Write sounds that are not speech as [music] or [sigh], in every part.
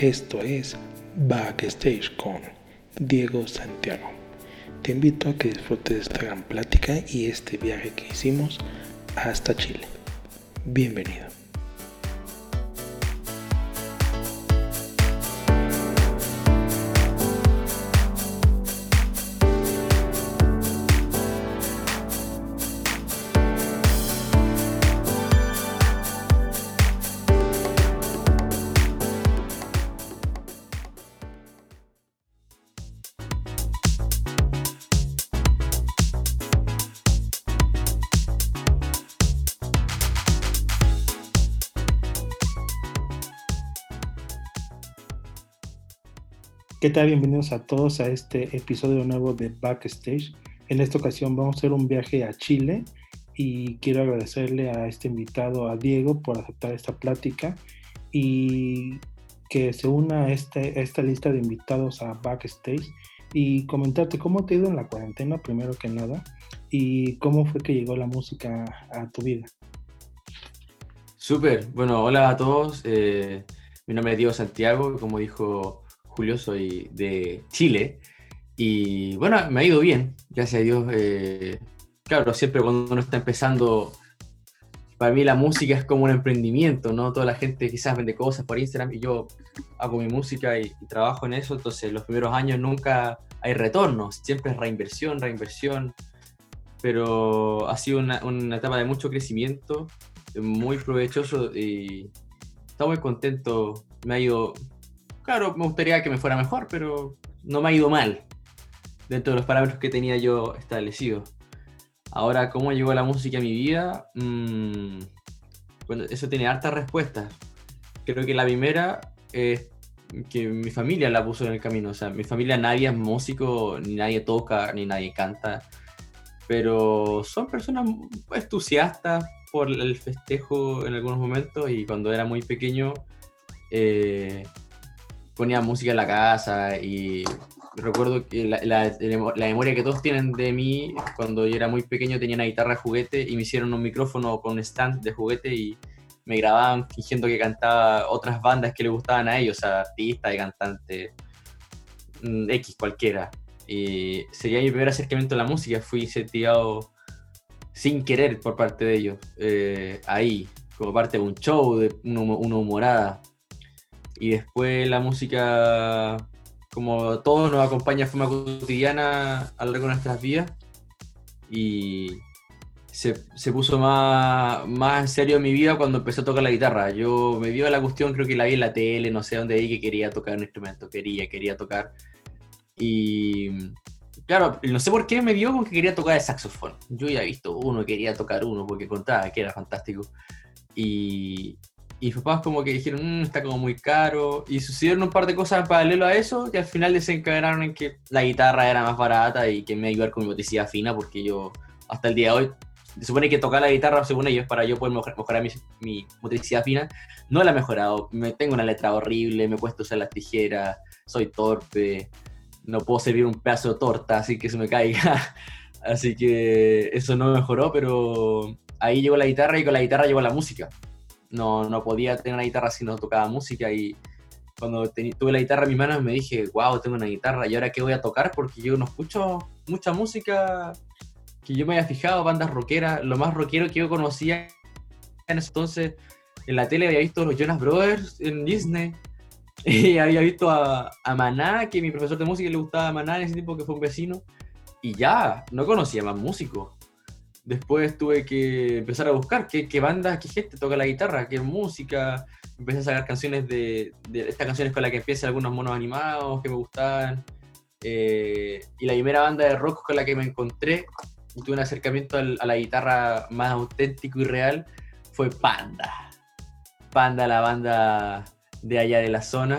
Esto es Backstage con Diego Santiago. Te invito a que disfrutes de esta gran plática y este viaje que hicimos hasta Chile. Bienvenido. ¿Qué tal? Bienvenidos a todos a este episodio nuevo de Backstage. En esta ocasión vamos a hacer un viaje a Chile y quiero agradecerle a este invitado, a Diego, por aceptar esta plática y que se una a, este, esta lista de invitados a Backstage y comentarte cómo te ha ido en la cuarentena, primero que nada, y cómo fue que llegó la música a tu vida. Súper, bueno, hola a todos. Eh, mi nombre es Diego Santiago, como dijo Julio, soy de Chile. Y bueno, me ha ido bien, gracias a Dios. Eh, claro, siempre cuando uno está empezando, para mí la música es como un emprendimiento, ¿no? Toda la gente quizás vende cosas por Instagram y yo hago mi música y, trabajo en eso, entonces los primeros años nunca hay retornos, siempre es reinversión, reinversión, pero ha sido una, una etapa de mucho crecimiento, muy provechoso y estoy muy contento, me ha ido Claro, me gustaría que me fuera mejor, pero no me ha ido mal dentro de los parámetros que tenía yo establecidos. Ahora, ¿cómo llegó la música a mi vida? Mm, bueno, eso tiene hartas respuestas. Creo que la primera es que mi familia la puso en el camino. O sea, mi familia nadie es músico, ni nadie toca, ni nadie canta. Pero son personas entusiastas por el festejo en algunos momentos y cuando era muy pequeño eh, ponía música en la casa y recuerdo que la, memoria que todos tienen de mí, cuando yo era muy pequeño tenía una guitarra juguete y me hicieron un micrófono con stand de juguete y me grababan fingiendo que cantaba otras bandas que le gustaban a ellos, artistas y cantantes, mm, X cualquiera. Y sería mi primer acercamiento a la música, fui seteado sin querer por parte de ellos, eh, ahí, como parte de un show, de una humorada. Y después la música, como todo, nos acompaña de forma cotidiana a lo largo de nuestras vidas. Y se, se, puso más, más en serio en mi vida cuando empecé a tocar la guitarra. Yo me dio la cuestión, creo que la vi en la tele, no sé dónde vi que quería tocar un instrumento, quería, quería tocar. Y claro, no sé por qué me dio con que quería tocar el saxofón. Yo ya he visto uno, quería tocar uno porque contaba que era fantástico. Y, y mis papás como que dijeron, mmm, está como muy caro. Y sucedieron un par de cosas en paralelo a eso, que al final desencadenaron en que la guitarra era más barata y que me iba ayudar con mi motricidad fina, porque yo hasta el día de hoy, se supone que tocar la guitarra, según ellos, para yo poder mejorar mi, mi motricidad fina, no la he mejorado. Me, tengo una letra horrible, me cuesta usar las tijeras, soy torpe, no puedo servir un pedazo de torta así que se me caiga. [laughs] así que eso no mejoró, pero ahí llegó la guitarra y con la guitarra llegó la música no, no podía tener una guitarra si no tocaba música y cuando tuve la guitarra en mis manos me dije, wow, tengo una guitarra y ahora qué voy a tocar porque yo no escucho mucha música que yo me haya fijado, bandas rockeras, lo más rockero que yo conocía en ese entonces, en la tele había visto los Jonas Brothers en Disney [laughs] y había visto a, a Maná, que mi profesor de música le gustaba Maná en ese tiempo que fue un vecino y ya, no conocía más músicos Después tuve que empezar a buscar qué, qué bandas, qué gente toca la guitarra, qué música. Empecé a sacar canciones de, de estas canciones con las que empiezan algunos monos animados que me gustaban. Eh, y la primera banda de rock con la que me encontré y tuve un acercamiento a la guitarra más auténtico y real fue Panda. Panda, la banda de allá de la zona,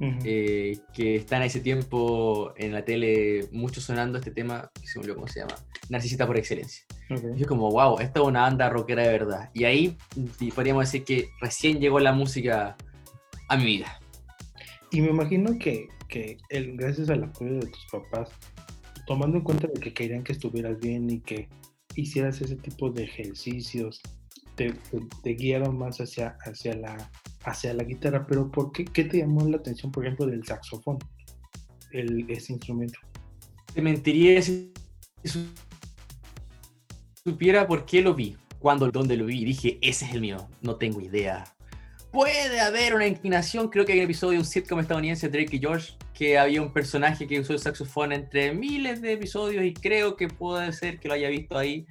eh, que está en ese tiempo en la tele mucho sonando este tema, que se me olvidó cómo se llama, Narcisista por excelencia. Y es como, wow, esta es una banda rockera de verdad. Y ahí podríamos decir que recién llegó la música a mi vida. Y me imagino que, que el, gracias al apoyo de tus papás, tomando en cuenta de que querían que estuvieras bien y que hicieras ese tipo de ejercicios, te, te guiaron más hacia, hacia la hacia la guitarra, pero ¿por qué, qué te llamó la atención, por ejemplo, del saxofón, el, ese instrumento? Te mentiría si supiera por qué lo vi, cuando, dónde lo vi, dije, ese es el mío, no tengo idea. Puede haber una inclinación, creo que hay un episodio de un sitcom estadounidense, Drake y George, que había un personaje que usó el saxofón entre miles de episodios y creo que puede ser que lo haya visto ahí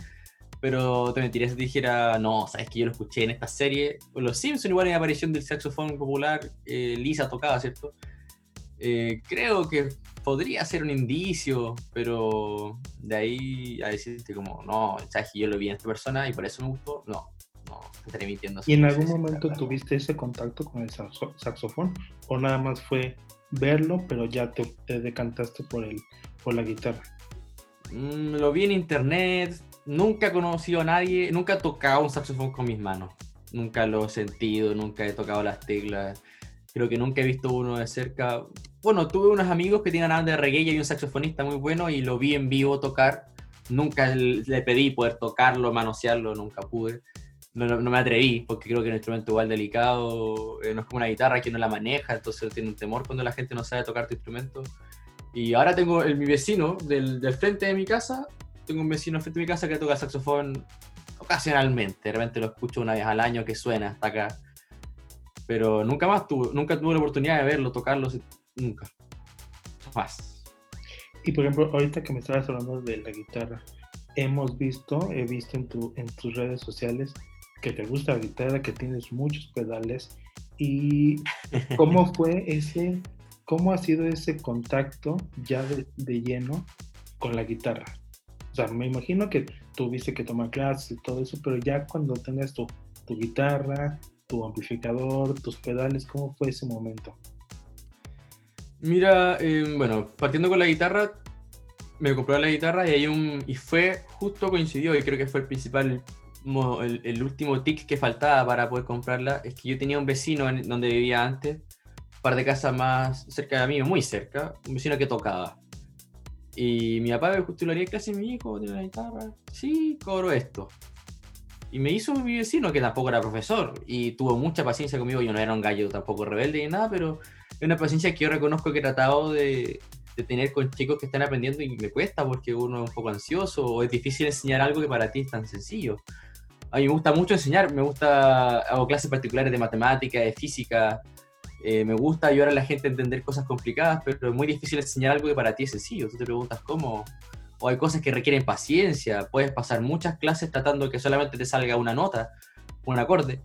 pero te mentiría si te dijera, no, sabes que yo lo escuché en esta serie. Los Simpsons, igual en la aparición del saxofón popular, eh, Lisa tocaba, ¿cierto? Eh, creo que podría ser un indicio, pero de ahí a decirte como, no, sabes que yo lo vi en esta persona y por eso me gustó, no, no, estaré mintiendo. ¿Y en algún momento tuviste ese contacto con el saxofón? ¿O nada más fue verlo, pero ya te, decantaste por, el, por la guitarra? Mm, lo vi en internet, nunca he conocido a nadie, nunca he tocado un saxofón con mis manos. Nunca lo he sentido, nunca he tocado las teclas. Creo que nunca he visto uno de cerca. Bueno, tuve unos amigos que tienen de reggae y un saxofonista muy bueno y lo vi en vivo tocar. Nunca le pedí poder tocarlo, manosearlo, nunca pude. No, no, me atreví, porque creo que un instrumento igual delicado, eh, no es como una guitarra que no la maneja, entonces tiene un temor cuando la gente no sabe tocar tu instrumento. Y ahora tengo el, mi vecino del, del frente de mi casa, tengo un vecino frente a mi casa que toca saxofón ocasionalmente, de repente lo escucho una vez al año que suena hasta acá. Pero nunca más tuve, nunca tuve la oportunidad de verlo, tocarlo, nunca. Más. Y por ejemplo, ahorita que me estabas hablando de la guitarra, hemos visto, he visto en, tu, en tus redes sociales que te gusta la guitarra, que tienes muchos pedales. ¿Y [laughs] cómo fue ese, cómo ha sido ese contacto ya de, de lleno con la guitarra? O sea, me imagino que tuviste que tomar clases y todo eso, pero ya cuando tengas tu, tu guitarra, tu amplificador, tus pedales, ¿cómo fue ese momento? Mira, em, bueno, partiendo con la guitarra, me compré la guitarra y hay un y fue justo coincidió y creo que fue el principal el, el, último tic que faltaba para poder comprarla es que yo tenía un vecino en donde vivía antes un par de casas más cerca de mí muy cerca un vecino que tocaba y mi papá me justo lo haría clase mi hijo tiene la guitarra. Sí, cobro esto. Y me hizo mi vecino, que tampoco era profesor, y tuvo mucha paciencia conmigo. Yo no era un gallo tampoco rebelde ni nada, pero es una paciencia que yo reconozco que he tratado de, de, tener con chicos que están aprendiendo y me cuesta porque uno es un poco ansioso o es difícil enseñar algo que para ti es tan sencillo. A mí me gusta mucho enseñar, me gusta, hago clases particulares de matemática, de física, eh, me gusta ayudar a la gente a entender cosas complicadas, pero es muy difícil enseñar algo que para ti es sencillo. Tú te preguntas cómo. O hay cosas que requieren paciencia. Puedes pasar muchas clases tratando que solamente te salga una nota, un acorde,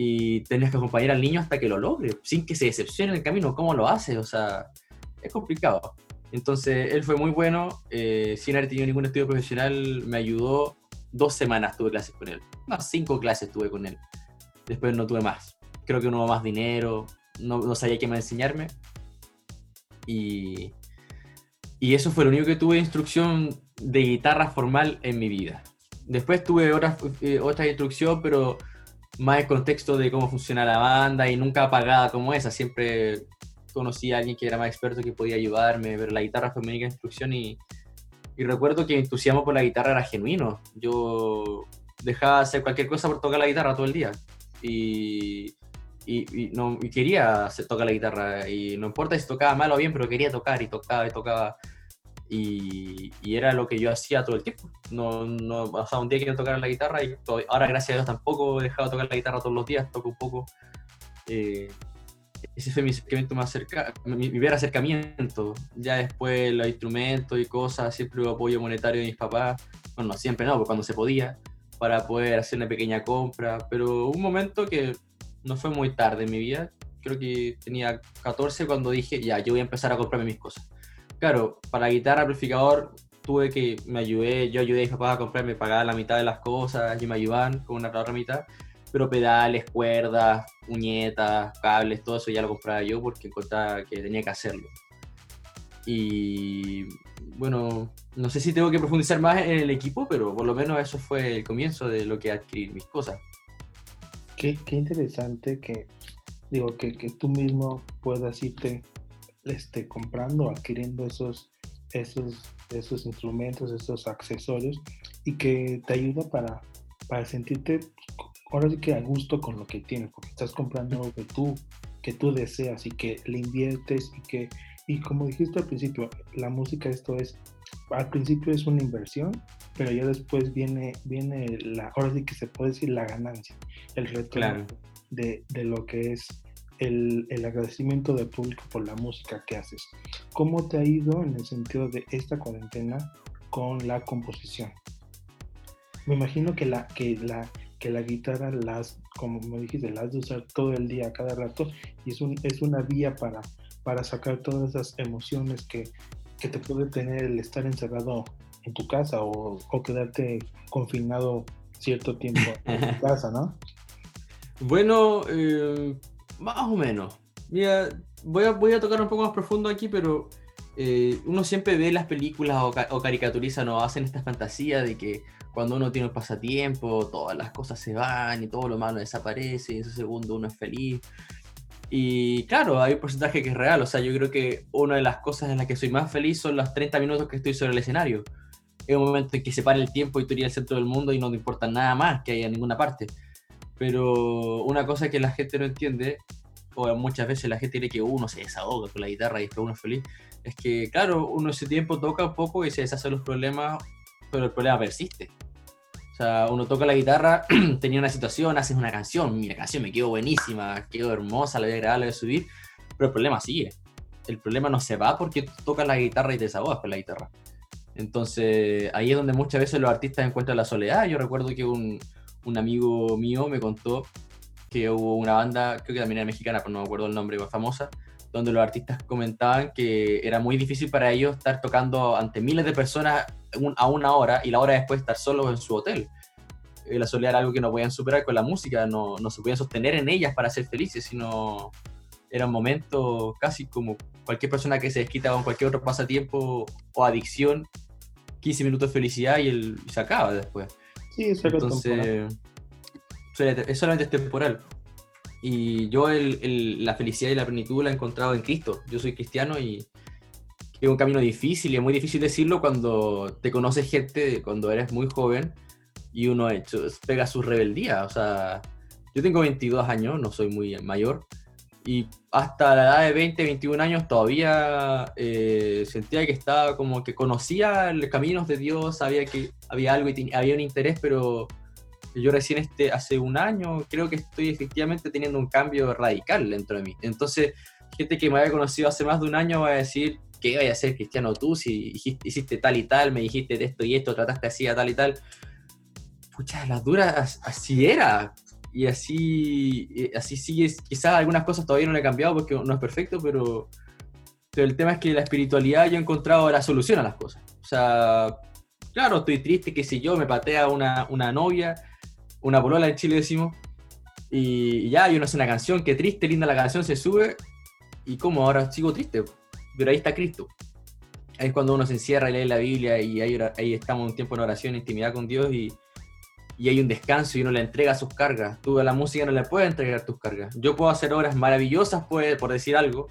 y tenés que acompañar al niño hasta que lo logre, sin que se decepcione en el camino. ¿Cómo lo hace? O sea, es complicado. Entonces, él fue muy bueno, eh, sin haber tenido ningún estudio profesional, me ayudó. Dos semanas tuve clases con él. Más cinco clases tuve con él. Después no tuve más. Creo que no hubo más dinero, no, sabía qué más enseñarme. Y, y eso fue lo único que tuve de instrucción de guitarra formal en mi vida. Después tuve otras, eh, otra instrucción, pero más en contexto de cómo funciona la banda y nunca pagada como esa. Siempre conocí a alguien que era más experto que podía ayudarme, pero la guitarra fue mi única instrucción y, y recuerdo que mi entusiasmo por la guitarra era genuino. Yo dejaba hacer cualquier cosa por tocar la guitarra todo el día. Y, y, no, quería tocar la guitarra y no importa si tocaba mal o bien, pero quería tocar y tocaba y tocaba. Y, y era lo que yo hacía todo el tiempo. No, no, o sea, un día quería tocar la guitarra y ahora gracias a Dios tampoco he dejado de tocar la guitarra todos los días, toco un poco. Eh, ese fue mi acercamiento más cerca, mi, mi primer acercamiento. Ya después los instrumentos y cosas, siempre hubo apoyo monetario de mis papás. Bueno, no siempre no, cuando se podía, para poder hacer una pequeña compra. Pero un momento que no fue muy tarde en mi vida. Creo que tenía 14 cuando dije, ya, yo voy a empezar a comprarme mis cosas. Claro, para guitarra, amplificador, tuve que, me ayudé, yo ayudé a mi papá a comprarme, pagaba la mitad de las cosas, y me ayudaban con una otra mitad. Pero pedales, cuerdas, uñetas, cables, todo eso ya lo compraba yo porque encontraba que tenía que hacerlo. Y bueno, no sé si tengo que profundizar más en el equipo, pero por lo menos eso fue el comienzo de lo que adquirir mis cosas. Qué, interesante que, digo, que, que, tú mismo puedas irte este, comprando, adquiriendo esos, esos, esos instrumentos, esos accesorios y que te ayuda para, para sentirte ahora sí que a gusto con lo que tienes, porque estás comprando algo que tú, que tú deseas y que le inviertes y que, y como dijiste al principio, la música esto es, al principio es una inversión, pero ya después viene, viene la, ahora sí que se puede decir la ganancia, el retorno de, de, lo que es el, el, agradecimiento del público por la música que haces. ¿Cómo te ha ido en el sentido de esta cuarentena con la composición? Me imagino que la, que la, que la guitarra las, como me dijiste, las de usar todo el día, cada rato, y es, un, es una vía para, para sacar todas esas emociones que, que te puede tener el estar encerrado en tu casa o, o quedarte confinado cierto tiempo en tu [laughs] casa, ¿no? Bueno, eh, más o menos. Mira, voy a, voy a tocar un poco más profundo aquí, pero eh, uno siempre ve las películas o, o caricaturiza, no hacen esta fantasía de que cuando uno tiene un pasatiempo, todas las cosas se van y todo lo malo desaparece, y en ese segundo uno es feliz. Y claro, hay un porcentaje que es real, o sea, yo creo que una de las cosas en las que soy más feliz son los 30 minutos que estoy sobre el escenario. Es un momento en que se para el tiempo y tú irías al centro del mundo y no te importa nada más que haya en ninguna parte. Pero una cosa que la gente no entiende, o muchas veces la gente cree que uno se desahoga con la guitarra y después uno es feliz, es que claro, uno ese tiempo toca un poco y se deshace los problemas, pero el problema persiste. O sea, uno toca la guitarra, [clears throat] tenía una situación, haces una canción, mi canción me quedó buenísima, quedó hermosa, la voy a grabar, la voy a subir, pero el problema sigue. El problema no se va porque tocas la guitarra y te desahogas con la guitarra. Entonces, ahí es donde muchas veces los artistas encuentran la soledad. Yo recuerdo que un, un amigo mío me contó que hubo una banda, creo que también era mexicana, pero no me acuerdo el nombre, famosa, donde los artistas comentaban que era muy difícil para ellos estar tocando ante miles de personas a una hora y la hora después estar solos en su hotel. Eh, la soledad era algo que no podían superar con la música, no, no se podían sostener en ellas para ser felices, sino era un momento casi como cualquier persona que se desquita con cualquier otro pasatiempo o adicción, 15 minutos de felicidad y, el, se acaba después. Sí, es Entonces, es solamente temporal. Y yo el, la felicidad y la plenitud la he encontrado en Cristo. Yo soy cristiano y es un camino difícil y es muy difícil decirlo cuando te conoces gente, cuando eres muy joven y uno hecho, pega su rebeldía. O sea, yo tengo 22 años, no soy muy mayor, y hasta la edad de 20, 21 años todavía eh, sentía que estaba como que conocía los caminos de Dios, sabía que había algo y había un interés, pero yo recién este, hace un año creo que estoy efectivamente teniendo un cambio radical dentro de mí. Entonces, gente que me había conocido hace más de un año va a decir, ¿qué vaya a ser cristiano tú si hiciste tal y tal, me dijiste esto y esto, trataste así a tal y tal? Pucha, las duras así era. Y así, así sigue. Quizás algunas cosas todavía no le he cambiado porque no es perfecto, pero, pero el tema es que la espiritualidad yo he encontrado la solución a las cosas. O sea, claro, estoy triste que si yo me patea una, una novia, una polola en Chile decimos, y ya, yo no sé una canción, qué triste, linda la canción, se sube, y como ahora sigo triste, pero ahí está Cristo. Ahí es cuando uno se encierra y lee la Biblia y ahí, ahí estamos un tiempo en oración, intimidad con Dios y, y hay un descanso y uno le entrega sus cargas. Tú a la música no le puedes entregar tus cargas. Yo puedo hacer obras maravillosas, por, por decir algo,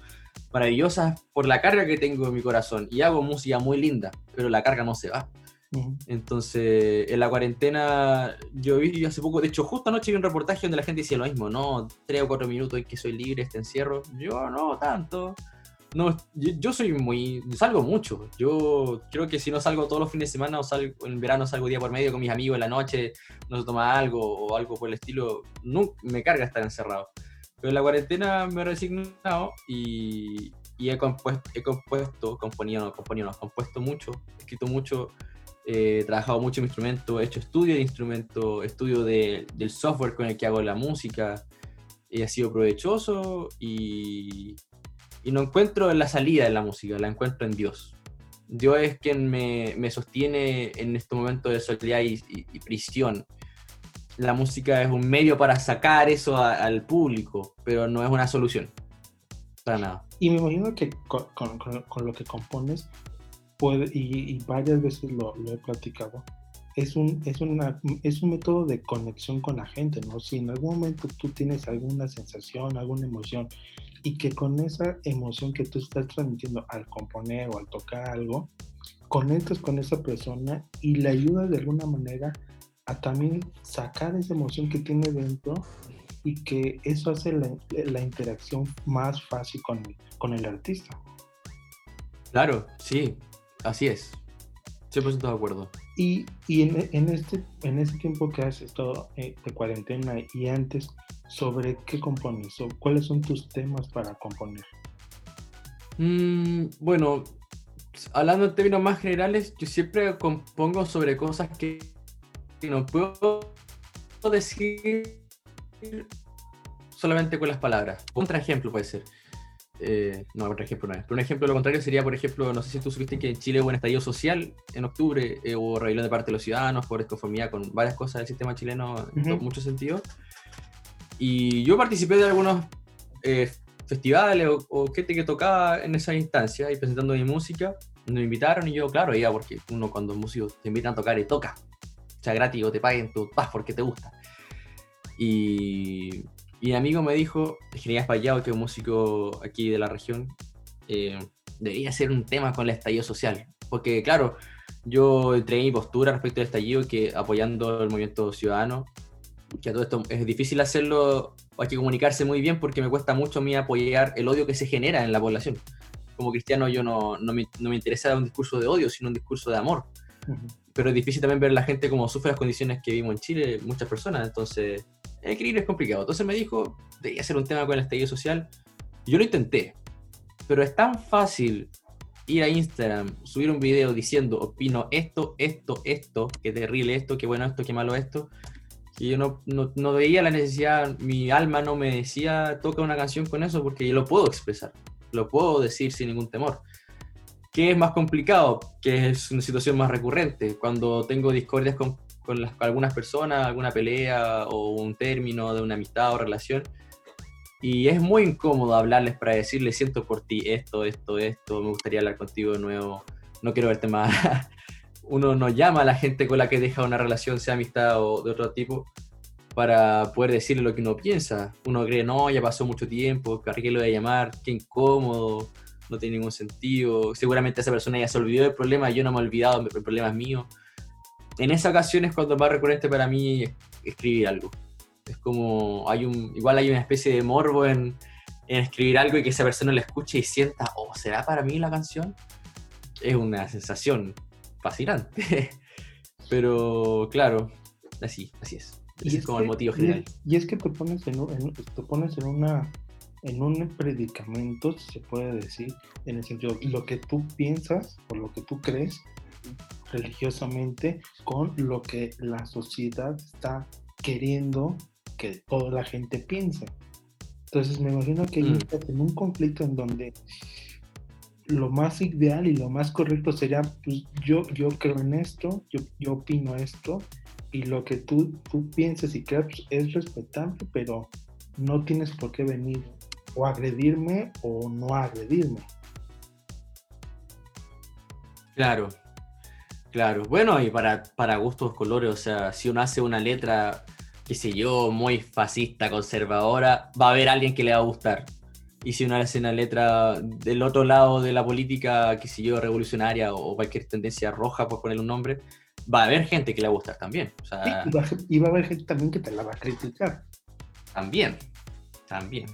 maravillosas por la carga que tengo en mi corazón y hago música muy linda, pero la carga no se va. Entonces, en la cuarentena, yo vi hace poco, de hecho, justo anoche vi un reportaje donde la gente decía lo mismo, ¿no? Tres o cuatro minutos en que soy libre, este encierro. Yo no tanto. No, yo, soy muy. Salgo mucho. Yo creo que si no salgo todos los fines de semana o salgo en verano salgo día por medio con mis amigos en la noche, no se toma algo o algo por el estilo, no, me carga estar encerrado. Pero en la cuarentena me he resignado y, y he compuesto, he compuesto, componido, componido, compuesto mucho, he escrito mucho, he trabajado mucho en instrumento, he hecho estudio de instrumento, estudio de, del software con el que hago la música, y ha sido provechoso y, y no encuentro la salida de la música, la encuentro en Dios. Dios es quien me, me sostiene en este momento de soledad y, prisión. La música es un medio para sacar eso al público, pero no es una solución. Para nada. Y me imagino que con, con, con lo que compones, puede, y, y varias veces lo, lo, he platicado, es un, es, una, es un método de conexión con la gente, ¿no? Si en algún momento tú tienes alguna sensación, alguna emoción, y que con esa emoción que tú estás transmitiendo al componer o al tocar algo, conectas con esa persona y le ayudas de alguna manera a también sacar esa emoción que tiene dentro y que eso hace la, la interacción más fácil con, con el artista. Claro, sí, así es. 100% de acuerdo. Y, y en, en, este, en este tiempo que has estado eh, de cuarentena y antes, ¿sobre qué compones? ¿O ¿Cuáles son tus temas para componer? Mm, bueno, hablando en términos más generales, yo siempre compongo sobre cosas que, que no puedo decir solamente con las palabras. Otro ejemplo puede ser. Eh, no, otro ejemplo no es. Pero un ejemplo lo contrario sería, por ejemplo, no sé si tú supiste que en Chile hubo un estallido social en octubre, eh, hubo rebelión de parte de los ciudadanos por desconformidad con varias cosas del sistema chileno en uh muchos sentidos. Y yo participé de algunos eh, festivales o, o, gente que tocaba en esa instancia y presentando mi música. Me invitaron y yo, claro, iba porque uno cuando un músico te invitan a tocar y toca, o sea, gratis o te paguen, tú vas porque te gusta. Y y mi amigo me dijo, Ingeniería Espallado, que es un músico aquí de la región, eh, debería hacer un tema con el estallido social. Porque, claro, yo entregué mi postura respecto al estallido, que apoyando el movimiento ciudadano, que a todo esto es difícil hacerlo, hay que comunicarse muy bien porque me cuesta mucho a mí apoyar el odio que se genera en la población. Como cristiano yo no, no, me, no me interesa un discurso de odio, sino un discurso de amor. Uh -huh. Pero es difícil también ver la gente como sufre las condiciones que vivimos en Chile, muchas personas. Entonces, escribir es complicado. Entonces me dijo, debía hacer un tema con el estallido social. Yo lo intenté, pero es tan fácil ir a Instagram, subir un video diciendo, opino esto, esto, esto, qué terrible esto, qué bueno esto, qué malo esto. Y yo no, no, no, veía la necesidad, mi alma no me decía, toca una canción con eso, porque yo lo puedo expresar, lo puedo decir sin ningún temor. ¿Qué es más complicado? Que es una situación más recurrente, cuando tengo discordias con con, las, con, algunas personas, alguna pelea o un término de una amistad o relación. Y es muy incómodo hablarles para decirles, siento por ti esto, esto, esto, me gustaría hablar contigo de nuevo, no quiero verte más. [laughs] Uno no llama a la gente con la que deja una relación, sea amistad o de otro tipo, para poder decirle lo que uno piensa. Uno cree, no, ya pasó mucho tiempo, ¿para qué lo voy a llamar? Qué incómodo, no tiene ningún sentido. Seguramente esa persona ya se olvidó del problema, yo no me he olvidado, el problema es mío en esa ocasión es cuando más recurrente para mí escribir algo. Es como, hay un, igual hay una especie de morbo en, en escribir algo y que esa persona lo escuche y sienta, oh, ¿será para mí la canción? Es una sensación fascinante. [laughs] Pero claro, así, así es. Ese es, es como que, el motivo general. Y es que te pones en, en, te pones en una en un predicamento, si se puede decir, en el sentido, lo que tú piensas o lo que tú crees religiosamente con lo que la sociedad está queriendo que toda la gente piense. Entonces me imagino que mm. en un conflicto en donde lo más ideal y lo más correcto sería, pues yo, yo creo en esto, yo, yo opino esto, y lo que tú, tú pienses y creas pues, es respetable, pero no tienes por qué venir o agredirme o no agredirme. Claro, Claro, bueno, y para, para gustos colores, o sea, si uno hace una letra, qué sé yo, muy fascista, conservadora, va a haber alguien que le va a gustar. Y si uno hace una letra del otro lado de la política, qué sé yo, revolucionaria o cualquier tendencia roja, por ponerle un nombre, va a haber gente que le va a gustar también. O sea, sí, y, va, y, va, a haber gente también que te la va a criticar. También, también.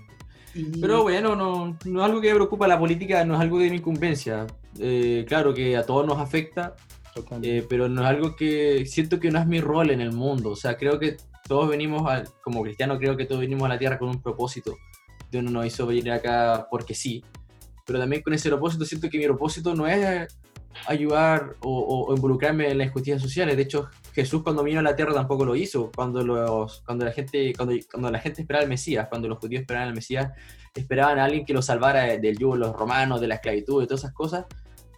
Y... Pero bueno, no, no es algo que me preocupa la política, no es algo de mi incumbencia. Eh, claro que a todos nos afecta, eh, pero no es algo que siento que no es mi rol en el mundo. O sea, creo que todos venimos, a, como cristianos, creo que todos venimos a la tierra con un propósito. Dios no nos hizo venir acá porque sí. Pero también con ese propósito siento que mi propósito no es ayudar o, o involucrarme en las injusticias sociales. De hecho, Jesús cuando vino a la tierra tampoco lo hizo. Cuando, los, cuando, la, gente, cuando, cuando la gente esperaba al Mesías, cuando los judíos esperaban al Mesías, esperaban a alguien que los salvara del yugo de los romanos, de la esclavitud, de todas esas cosas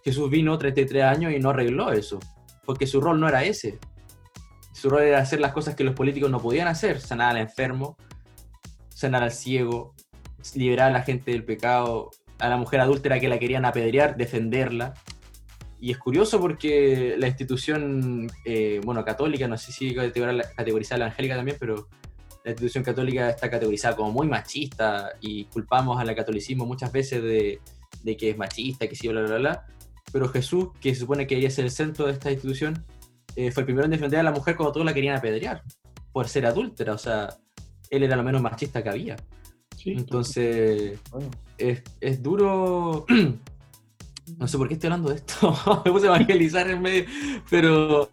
Jesús vino 33 años y no arregló eso, porque su rol no era ese. Su rol era hacer las cosas que los políticos no podían hacer, sanar al enfermo, sanar al ciego, liberar a la gente del pecado, a la mujer adúltera que la querían apedrear, defenderla. Y es curioso porque la institución, eh, bueno, católica, no sé si categorizar la evangélica también, pero la institución católica está categorizada como muy machista y culpamos al catolicismo muchas veces de, de que es machista, que sí, bla, bla, bla pero Jesús, que se supone que ella es el centro de esta institución, eh, fue el primero en defender a la mujer cuando todos la querían apedrear por ser adúltera. O sea, él era lo menos machista que había. Entonces, es, es, duro. [clears throat] no sé por qué estoy hablando de esto. [laughs] Me puse a evangelizar en medio. Pero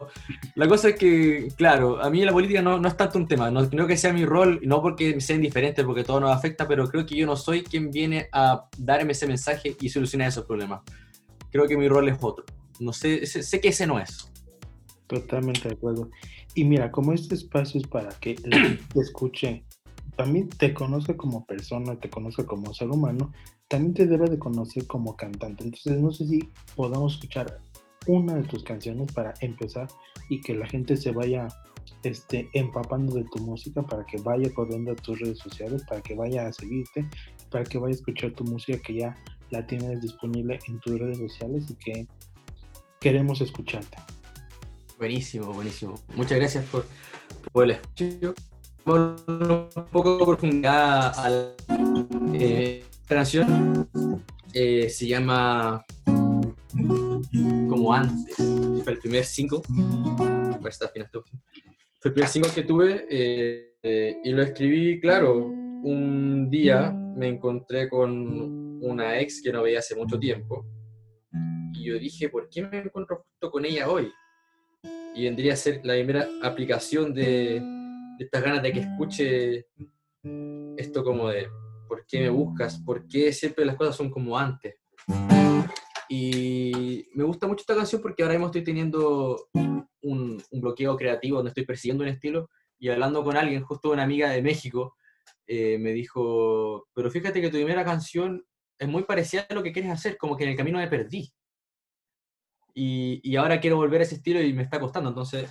la cosa es que, claro, a mí la política no, no es tanto un tema. No creo que sea mi rol, no porque sea indiferente, porque todo nos afecta, pero creo que yo no soy quien viene a darme ese mensaje y solucionar esos problemas. Creo que mi rol es otro. No sé, sé, que ese no es. Totalmente de acuerdo. Y mira, como este espacio es para que te escuche también te conoce como persona, te conoce como ser humano, también te debe de conocer como cantante. Entonces no sé si podamos escuchar una de tus canciones para empezar y que la gente se vaya este, empapando de tu música para que vaya corriendo a tus redes sociales, para que vaya a seguirte, para que vaya a escuchar tu música que ya la tienes disponible en tus redes sociales y que queremos escucharte. Buenísimo, buenísimo. Muchas gracias por, por el escucho un poco de profundidad a la eh, canción. Eh, se llama Como antes. Fue el primer single. Fue el primer single que tuve eh, y lo escribí, claro, un día me encontré con una ex que no veía hace mucho tiempo. Y yo dije, ¿por qué me encuentro justo con ella hoy? Y vendría a ser la primera aplicación de, estas ganas de que escuche esto como de ¿por qué me buscas? ¿Por qué siempre las cosas son como antes? Y me gusta mucho esta canción porque ahora mismo estoy teniendo un, un, bloqueo creativo donde estoy persiguiendo un estilo y hablando con alguien, justo una amiga de México, eh, me dijo, pero fíjate que tu primera canción es muy parecida a lo que quieres hacer, como que en el camino me perdí. Y, ahora quiero volver a ese estilo y me está costando. Entonces,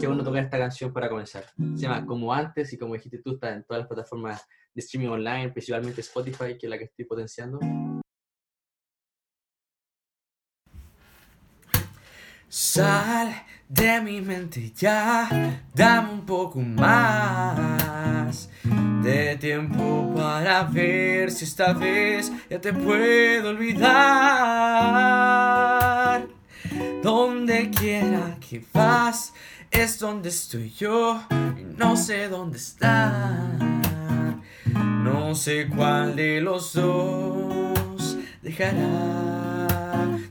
qué bueno tocar esta canción para comenzar. Se llama Como Antes y como dijiste tú, está en todas las plataformas de streaming online, principalmente Spotify, que es la que estoy potenciando. Sal de mi mente ya, dame un poco más de tiempo para ver si esta vez ya te puedo olvidar. Donde quiera que vas es donde estoy yo y no sé dónde está. No sé cuál de los dos dejará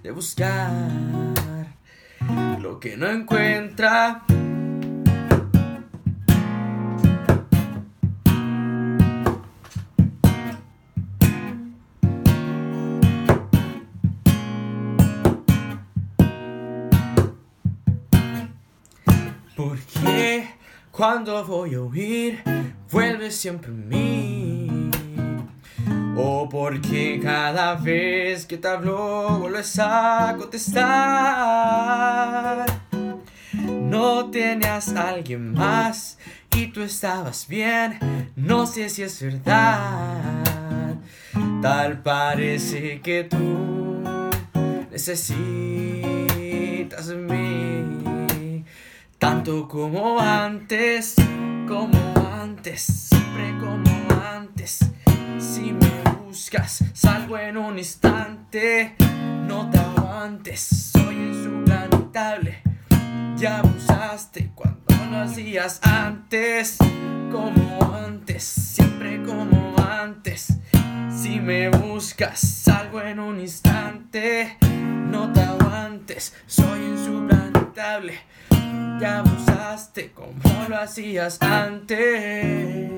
de buscar lo que no encuentra Cuando voy a huir, vuelve siempre a mí. O porque cada vez que te hablo vuelves a contestar. No tenías a alguien más y tú estabas bien. No sé si es verdad. Tal parece que tú necesitas de mí. Tanto como antes, como antes, siempre como antes. Si me buscas, salgo en un instante. No te aguantes, soy insuplantable. Ya abusaste cuando lo hacías antes, como antes, siempre como antes. Si me buscas, salgo en un instante. No te aguantes, soy insuplantable ya abusaste como lo hacías antes,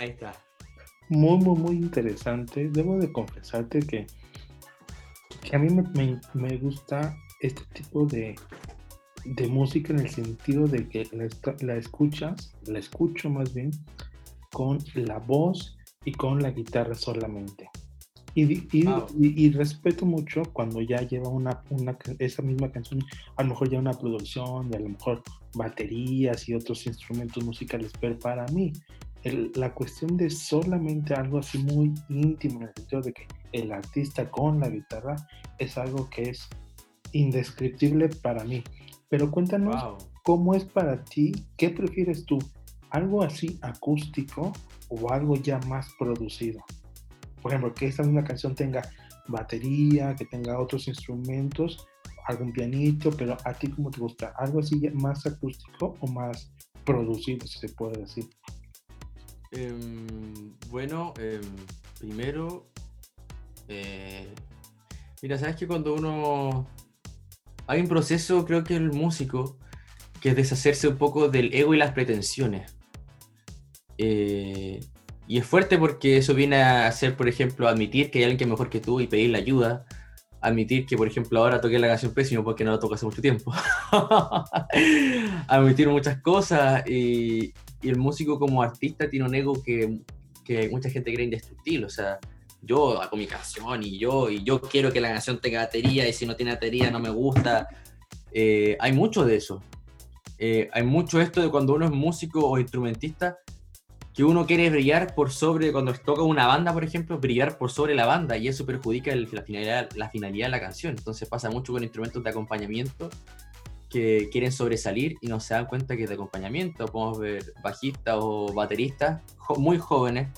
Ahí está. Muy, muy, muy interesante. Debo de confesarte que, que a mí me, gusta este tipo de, de, música en el sentido de que la, la escuchas, la escucho más bien, con la voz y con la guitarra solamente. Y, respeto mucho cuando ya lleva una, una, esa misma canción, a lo mejor ya una producción de a lo mejor baterías y otros instrumentos musicales, pero para mí la cuestión de solamente algo así muy íntimo, en el sentido de que el artista con la guitarra es algo que es indescriptible para mí. Pero cuéntanos cómo es para ti, qué prefieres tú, algo así acústico o algo ya más producido. Por ejemplo, que esta misma canción tenga batería, que tenga otros instrumentos, algún pianito, pero a ti cómo te gusta, algo así más acústico o más producido, si se puede decir. Em, bueno, em, primero, eh, mira, sabes que cuando uno... Hay un proceso, creo que el músico, que es deshacerse un poco del ego y las pretensiones. Eh, y es fuerte porque eso viene a ser, por ejemplo, admitir que hay alguien que es mejor que tú y pedirle ayuda. Admitir que, por ejemplo, ahora toqué la canción pésimo porque no la toco hace mucho tiempo. [laughs] admitir muchas cosas y, y, el músico como artista tiene un ego que, que mucha gente cree indestructible. O sea, yo hago mi canción y yo, y yo quiero que la canción tenga batería y si no tiene batería no me gusta. Eh, hay mucho de eso. Eh, hay mucho esto de cuando uno es músico o instrumentista, que uno quiere brillar por sobre, cuando toca una banda, por ejemplo, brillar por sobre la banda y eso perjudica la, finalidad, la finalidad de la canción. Entonces pasa mucho con instrumentos de acompañamiento que quieren sobresalir y no se dan cuenta que de acompañamiento podemos ver bajistas o bateristas muy jóvenes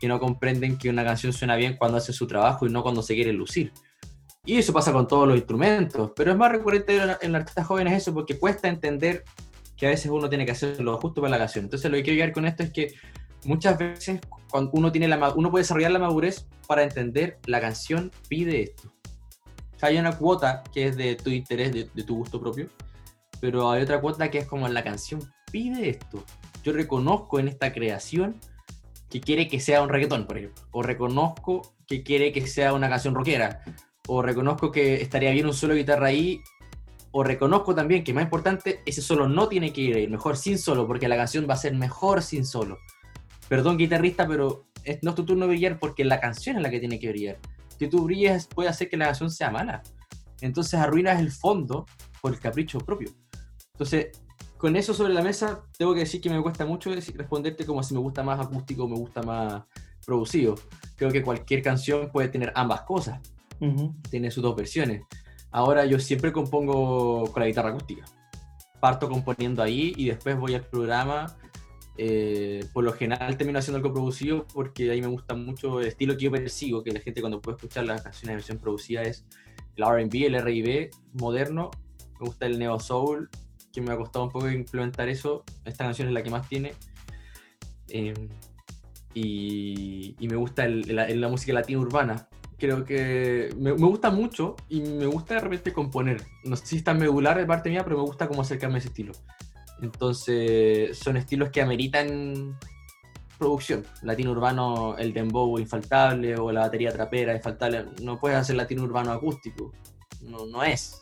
que no comprenden que una canción suena bien cuando hace su trabajo y no cuando se quiere lucir. Y eso pasa con todos los instrumentos, pero es más recurrente en, artistas jóvenes eso porque cuesta entender que a veces uno tiene que hacer lo justo para la canción. Entonces lo que quiero llegar con esto es que muchas veces cuando uno, tiene la, uno puede desarrollar la madurez para entender la canción pide esto. O sea, hay una cuota que es de tu interés, de, tu gusto propio, pero hay otra cuota que es como la canción pide esto. Yo reconozco en esta creación que quiere que sea un reggaetón, por ejemplo, o reconozco que quiere que sea una canción rockera, o reconozco que estaría bien un solo guitarra ahí, o reconozco también que más importante, ese solo no tiene que ir mejor sin solo, porque la canción va a ser mejor sin solo perdón guitarrista, pero no es tu turno brillar porque la canción es la que tiene que brillar. Que tú brilles puede hacer que la canción sea mala. Entonces arruinas el fondo por el capricho propio. Entonces, con eso sobre la mesa, tengo que decir que me cuesta mucho responderte como si me gusta más acústico o me gusta más producido. Creo que cualquier canción puede tener ambas cosas. Tiene sus dos versiones. Ahora yo siempre compongo con la guitarra acústica. Parto componiendo ahí y después voy al programa eh, por lo general termino haciendo algo producido porque ahí me gusta mucho el estilo que yo persigo, que la gente cuando puede escuchar las canciones de versión producida es el RB, el RB moderno, me gusta el neo soul, que me ha costado un poco implementar eso, esta canción es la que más tiene, em, y, me gusta la, música latina urbana, creo que me, me, gusta mucho y me gusta de repente componer, no sé si está medular de parte mía, pero me gusta como acercarme a ese estilo. Entonces, son estilos que ameritan producción. Latino urbano, el dembow infaltable o la batería trapera infaltable. No puedes hacer latino urbano acústico. No, no es.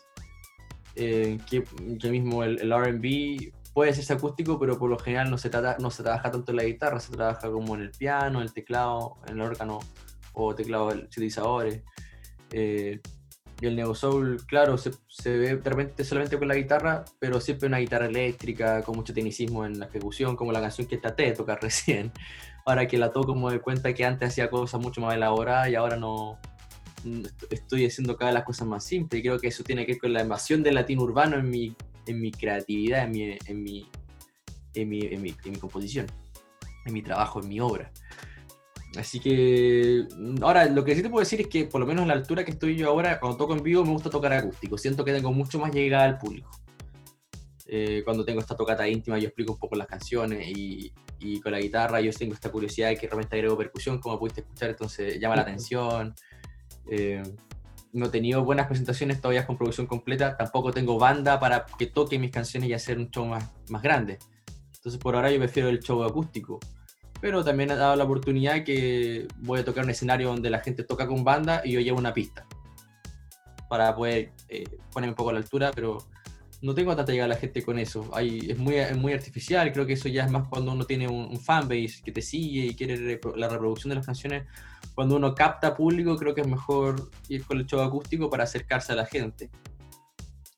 Eh, que, mismo el, el RB puede ser acústico, pero por lo general no se, trata, no se trabaja tanto en la guitarra, se trabaja como en el piano, el teclado, en el órgano o teclado sintetizadores. Eh, y el Neo Soul, claro, se, ve de repente solamente con la guitarra, pero siempre una guitarra eléctrica, con mucho tecnicismo en la ejecución, como la canción que traté de tocar [laughs] recién. Ahora que la toco, me doy cuenta que antes hacía cosas mucho más elaboradas y ahora no. Estoy haciendo cada vez las cosas más simples. Y creo que eso tiene que ver con la invasión del latino urbano en mi, en mi creatividad, en mi, en mi, en mi, en mi, en mi composición, en mi trabajo, en mi obra. Así que mm, ahora lo que sí te puedo decir es que por lo menos a la altura que estoy yo ahora, cuando toco en vivo me gusta tocar acústico. Siento que tengo mucho más llegada al público. Eh, cuando tengo esta tocata íntima yo explico un poco las canciones y, y, con la guitarra yo tengo esta curiosidad de que realmente agrego percusión, como pudiste escuchar, entonces llama la atención. Eh, no he tenido buenas presentaciones todavía con producción completa, tampoco tengo banda para que toque mis canciones y hacer un show más, más grande. Entonces por ahora yo prefiero el show acústico pero también ha dado la oportunidad que voy a tocar un escenario donde la gente toca con banda y yo llevo una pista para poder eh, ponerme un poco a la altura, pero no tengo tanta llegada a la gente con eso. Hay, es, muy, es muy artificial, creo que eso ya es más cuando uno tiene un, un fanbase que te sigue y quiere la reproducción de las canciones. Cuando uno capta público, creo que es mejor ir con el show acústico para acercarse a la gente.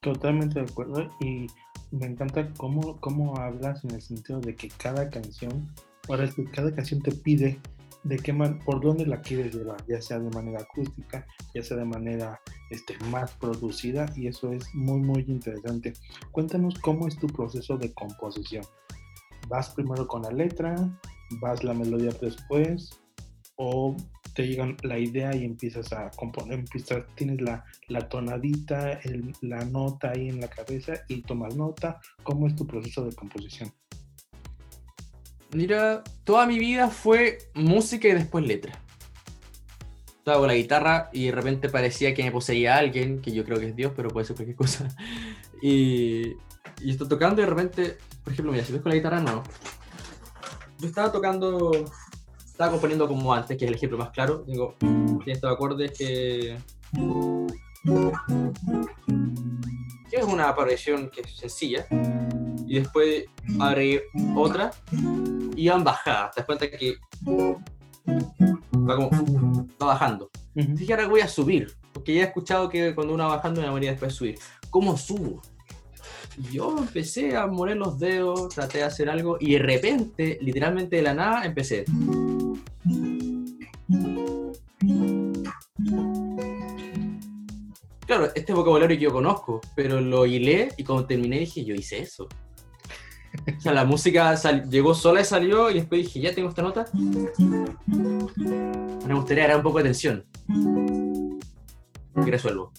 Totalmente de acuerdo y me encanta cómo, cómo hablas en el sentido de que cada canción, ahora que cada canción te pide de qué por dónde la quieres llevar, ya sea de manera acústica, ya sea de manera este, más producida y eso es muy muy interesante. Cuéntanos cómo es tu proceso de composición. ¿Vas primero con la letra? ¿Vas la melodía después? ¿O te llega la idea y empiezas a componer, empiezas, tienes la, la tonadita, la nota ahí en la cabeza y tomas nota? ¿Cómo es tu proceso de composición? Mira, toda mi vida fue música y después letra. Estaba con la guitarra y de repente parecía que me poseía alguien, que yo creo que es Dios, pero puede ser cualquier cosa. [laughs] Y, y estoy tocando y de repente, por ejemplo, mira, si ves con la guitarra, no. Yo estaba tocando, estaba componiendo como antes, que es el ejemplo más claro. Digo, tiene estos acordes que. Que es una progresión que es sencilla. Y después agregué otra y van bajadas. Te das cuenta que va como va bajando. Dije, ahora voy a subir, porque ya he escuchado que cuando uno va bajando, una manera después de subir. ¿Cómo subo? Yo empecé a mover los dedos, traté de hacer algo, y de repente, literalmente de la nada, empecé. Claro, este vocabulario que yo conozco, pero lo hilé y cuando terminé dije, yo hice eso. O sea, la música llegó sola y salió y después dije, ya tengo esta nota. Me gustaría dar un poco de tensión. Y resuelvo.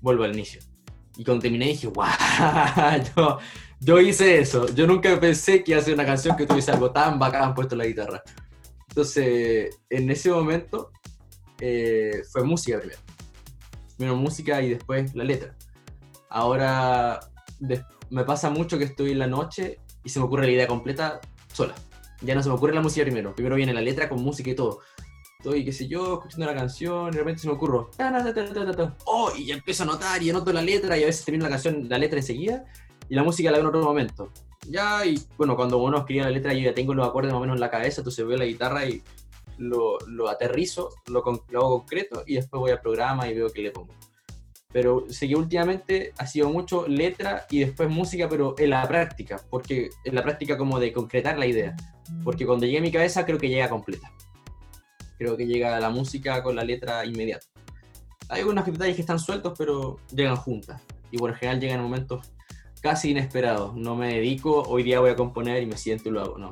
Vuelvo al inicio. Y cuando terminé dije, guau, [laughs] yo, yo hice eso. Yo nunca pensé que ser una canción que tuviese algo tan bacán puesto en la guitarra. Entonces, en ese momento eh, fue música primero. Primero música y después la letra. Ahora me pasa mucho que estoy en la noche y se me ocurre la idea completa sola. Ya no se me ocurre la música primero. Primero viene la letra con música y todo. Estoy, qué sé yo, escuchando la canción y de repente se me ocurre. Oh, y ya empiezo a notar y anoto la letra y a veces termino la canción, la letra enseguida y la música la hago en otro momento. Ya, y bueno, cuando uno escribe la letra yo ya tengo los acordes más o menos en la cabeza, entonces veo la guitarra y lo, lo aterrizo, lo, lo hago concreto y después voy al programa y veo qué le pongo. Pero sé que últimamente ha sido mucho letra y después música, pero en la práctica, porque en la práctica como de concretar la idea. Porque cuando llegue a mi cabeza creo que llega completa. Creo que llega la música con la letra inmediata. Hay algunos detalles que están sueltos, pero llegan juntas. Y por lo general llegan en momentos casi inesperados. No me dedico, hoy día voy a componer y me siento y lo hago. No.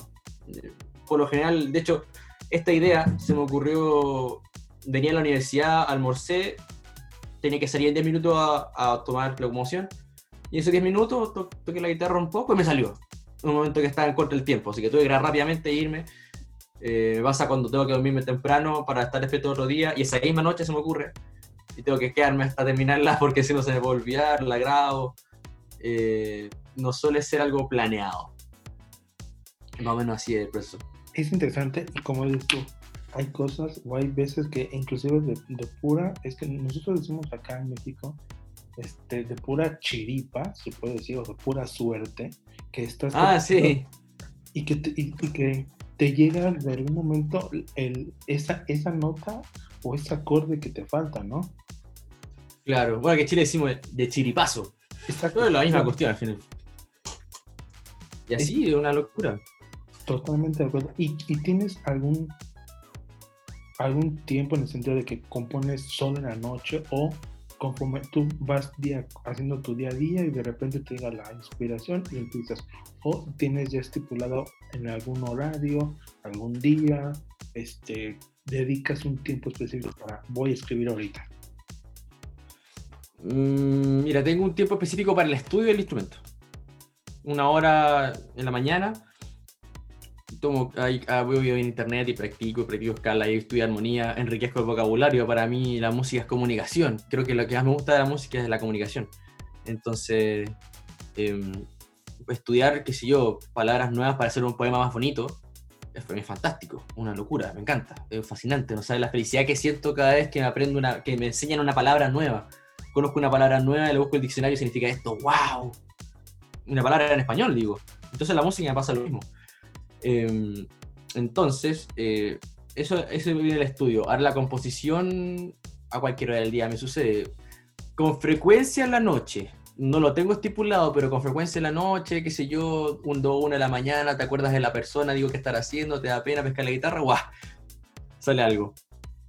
Por lo general, de hecho, esta idea se me ocurrió, venía a la universidad, almorcé, tenía que salir en 10 minutos a, a tomar locomoción. Y esos 10 minutos to- toqué la guitarra un poco y me salió. Un momento que estaba en contra del tiempo, así que tuve que ir rápidamente e irme. Eh, me pasa cuando tengo que dormirme temprano para estar despierto otro día y esa misma noche se me ocurre y tengo que quedarme hasta terminarla [laughs] porque si no se me puede olvidar, la grabo. Eh, no suele ser algo planeado. Más o menos así es el proceso. Es interesante y como dices tú, hay cosas o hay veces que inclusive de, de pura, es que nosotros decimos acá en México, este, de pura chiripa, se puede decir, o de pura suerte, que estás Ah, sí. y que te, y, y que te llega de algún momento el, esa, esa nota o ese acorde que te falta, ¿no? Claro. Bueno, que en Chile decimos de, de chiripazo. Exacto. Todo es la misma cuestión al final. Y así, es una locura. Totalmente de acuerdo. ¿Y, tienes algún algún tiempo en el sentido de que compones solo en la noche o tú vas día, haciendo tu día a día y de repente te llega la inspiración y empiezas? ¿O tienes ya estipulado en algún horario, algún día, este, dedicas un tiempo específico para voy a escribir ahorita? Mm, mira, tengo un tiempo específico para el estudio del instrumento. Una hora en la mañana. Tomo, ahí, ah, voy en internet y practico, practico escala y estudio armonía, enriquezco el vocabulario. Para mí la música es comunicación. Creo que lo que más me gusta de la música es la comunicación. Entonces, em, estudiar, qué sé yo, palabras nuevas para hacer un poema más bonito, es fantástico, una locura, me encanta, es fascinante. No sabes la felicidad que siento cada vez que me aprendo una, que me enseñan una palabra nueva conozco una palabra nueva le busco el diccionario y significa esto, wow. una palabra en español, digo. Entonces la música me pasa lo mismo. Em, entonces, eh, eso, eso viene del estudio. Ahora la composición a cualquier hora del día me sucede. Con frecuencia en la noche. No lo tengo estipulado, pero con frecuencia en la noche, qué sé yo, un, dos, una de la mañana, te acuerdas de la persona, digo qué estar haciendo, te da pena pescar la guitarra, ¡guau! Sale algo.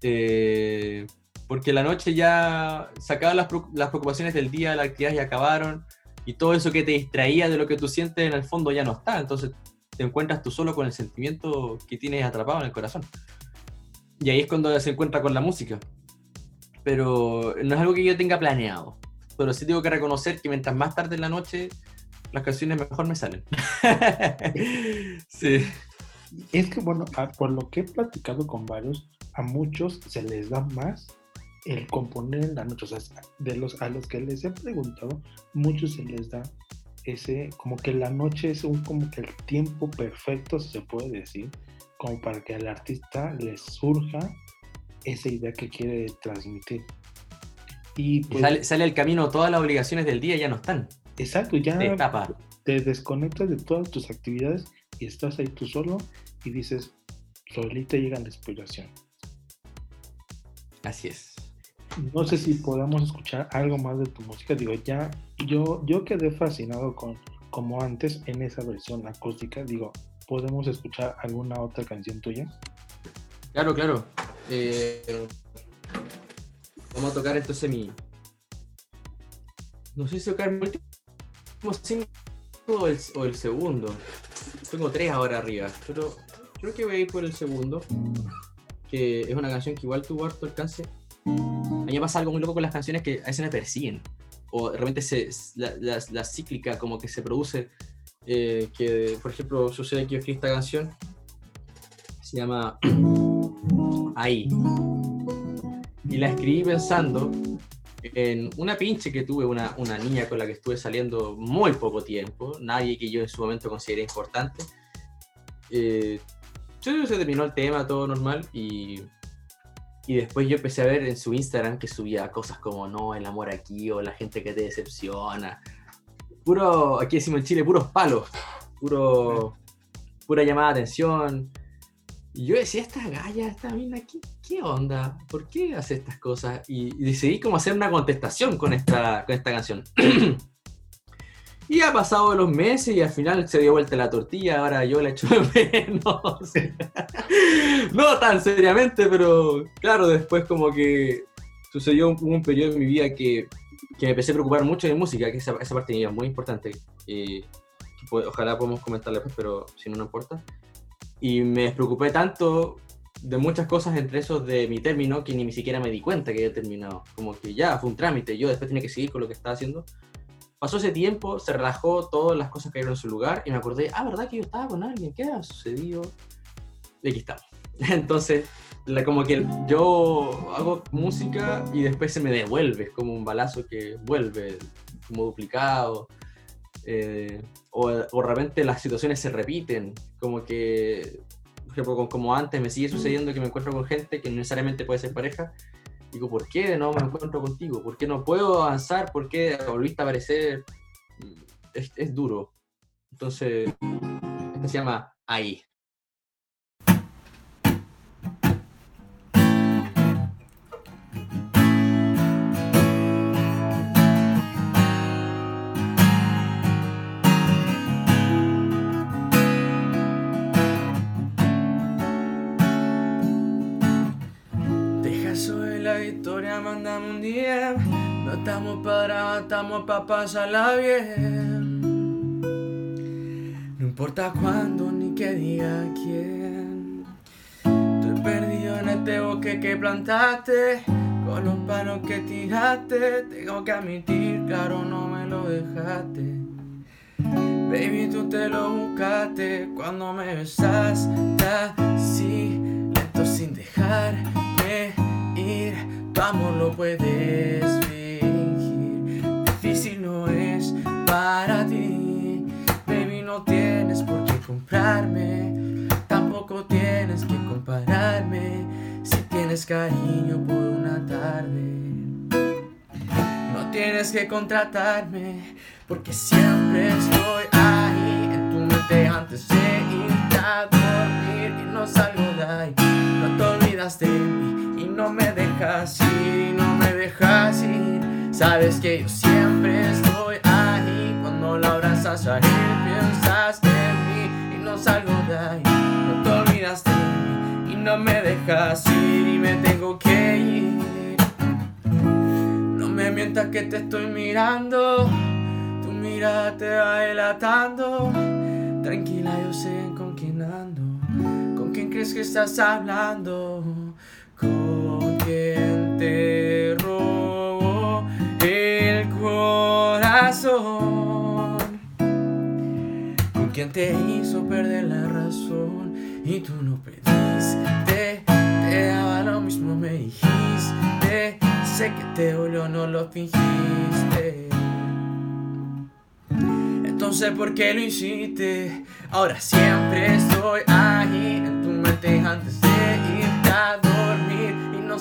Eh, porque la noche ya sacaba las, las preocupaciones del día, las actividades ya acabaron, y todo eso que te distraía de lo que tú sientes en el fondo ya no está. Entonces te encuentras tú solo con el sentimiento que tienes atrapado en el corazón. Y ahí es cuando se encuentra con la música. Pero no es algo que yo tenga planeado. Pero sí tengo que reconocer que mientras más tarde en la noche, las canciones mejor me salen. [laughs] sí. Es que, bueno, por lo que he platicado con varios, a muchos se les da más el componer en la noche. O sea, de los, a los que les he preguntado, muchos se les da ese, como que la noche es un, como que el tiempo perfecto, si se puede decir, como para que al artista le surja esa idea que quiere transmitir. Y, pues, sale, sale, al camino, todas las obligaciones del día ya no están. Exacto, ya te, te desconectas de todas tus actividades y estás ahí tú solo y dices, solita llega la inspiración. Así es. No sé si podamos escuchar algo más de tu música. Digo, ya yo, yo quedé fascinado con como antes en esa versión acústica. Digo, ¿podemos escuchar alguna otra canción tuya? Claro, claro. Eh, vamos a tocar entonces mi. No sé si tocar el último o el, o el segundo. Tengo tres ahora arriba, pero creo que voy a ir por el segundo. Que es una canción que igual tuvo harto alcance. A mí me pasa algo muy loco con las canciones que a veces me persiguen. O realmente se, la, la, cíclica como que se produce. Eh, que, por ejemplo, sucede que yo escribí esta canción. Se llama [clears throat] Ahí. Y la escribí pensando en una pinche que tuve, una, una niña con la que estuve saliendo muy poco tiempo, nadie que yo en su momento consideré importante. Eh, se terminó el tema, todo normal, y, y después yo empecé a ver en su Instagram que subía cosas como, no, el amor aquí, o la gente que te decepciona. Puro, aquí decimos en Chile, puros palos, puro, pura llamada de atención. Y yo decía, esta galla, esta mina, ¿qué, ¿qué, onda? ¿Por qué hace estas cosas? Y, decidí como hacer una contestación con esta, con esta canción. [clears throat] Y ha pasado los meses y al final se dio vuelta la tortilla, ahora yo la echo de [laughs] menos. [laughs] no tan seriamente, pero claro, después como que sucedió un, periodo en mi vida que, que, me empecé a preocupar mucho de música, que esa, parte muy importante. Y ojalá podamos comentarla pero si no, no importa. Y me preocupé tanto de muchas cosas, entre esos de mi término, que ni siquiera me di cuenta que había terminado. Como que ya, fue un trámite, yo después tenía que seguir con lo que estaba haciendo. Pasó ese tiempo, se relajó, todas las cosas cayeron en su lugar y me acordé, ah, ¿verdad que yo estaba con alguien? ¿Qué ha sucedido? Y aquí estamos. [laughs] Entonces, la, como que yo hago música y después se me devuelve, es como un balazo que vuelve, como duplicado. Eh, o, o realmente las situaciones se repiten, como que, por ejemplo, como antes me sigue sucediendo que me encuentro con gente que no necesariamente puede ser pareja Digo, ¿por qué no me encuentro contigo? ¿Por qué no puedo avanzar? ¿Por qué volviste a aparecer? Es, es duro. Entonces, este se llama Ahí. Mandamos un día. No estamos para, estamos para pasarla bien. No importa cuándo ni qué día quién. Estoy perdido en este bosque que plantaste. Con los palos que tiraste. Tengo que admitir, claro, no me lo dejaste. Baby, tú te lo buscaste cuando me besaste así, lento sin dejarme amor lo puedes fingir. Difícil no es para ti. Baby, no tienes por qué comprarme. Tampoco tienes que compararme. Si tienes cariño por una tarde. No tienes que contratarme porque siempre estoy ahí en tu mente antes de irte a dormir y no salgo de ahí. No te olvidas de mí y no me dejas ir no me dejas ir. Sabes que yo siempre estoy ahí cuando la abrazas a él piensas en mí y no salgo de ahí. No te olvidas de mí y no me dejas ir y me tengo que ir. No me mientas que te estoy mirando mira te va delatando. Tranquila, yo sé con quién ando. ¿Con quién crees que estás hablando? ¿Con quién te robó el corazón? ¿Con quién te hizo perder la razón? Y tú no pediste, te daba lo mismo, me dijiste. Sé que te dolió, no lo fingiste. Entonces, ¿por qué lo hiciste? Ahora siempre estoy ahí en tu mente antes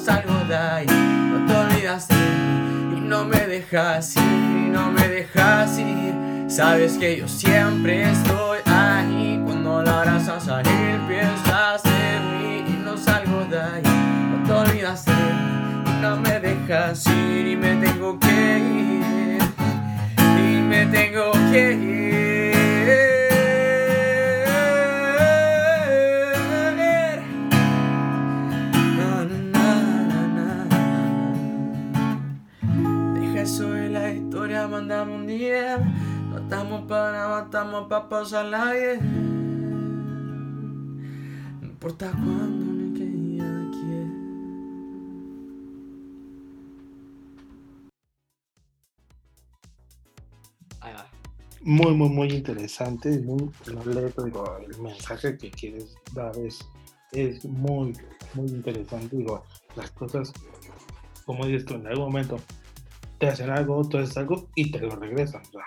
salgo de ahí. No te olvidas de mí y no me dejas ir no me dejas ir. Sabes que yo siempre estoy ahí cuando la abrazas él piensas en mí y no salgo de ahí. No te olvidas de mí y no me dejas ir y me tengo que ir y me tengo que ir. No estamos para nada, estamos para pasarla bien. No importa cuándo ni qué día quiera. Ahí va. Muy, muy, muy interesante. Muy, lo leo, digo, el mensaje que quieres dar es, es muy, muy interesante. Digo, las cosas, como dices tú, en algún momento te hacen algo, tú haces algo y te lo regresan. o sea,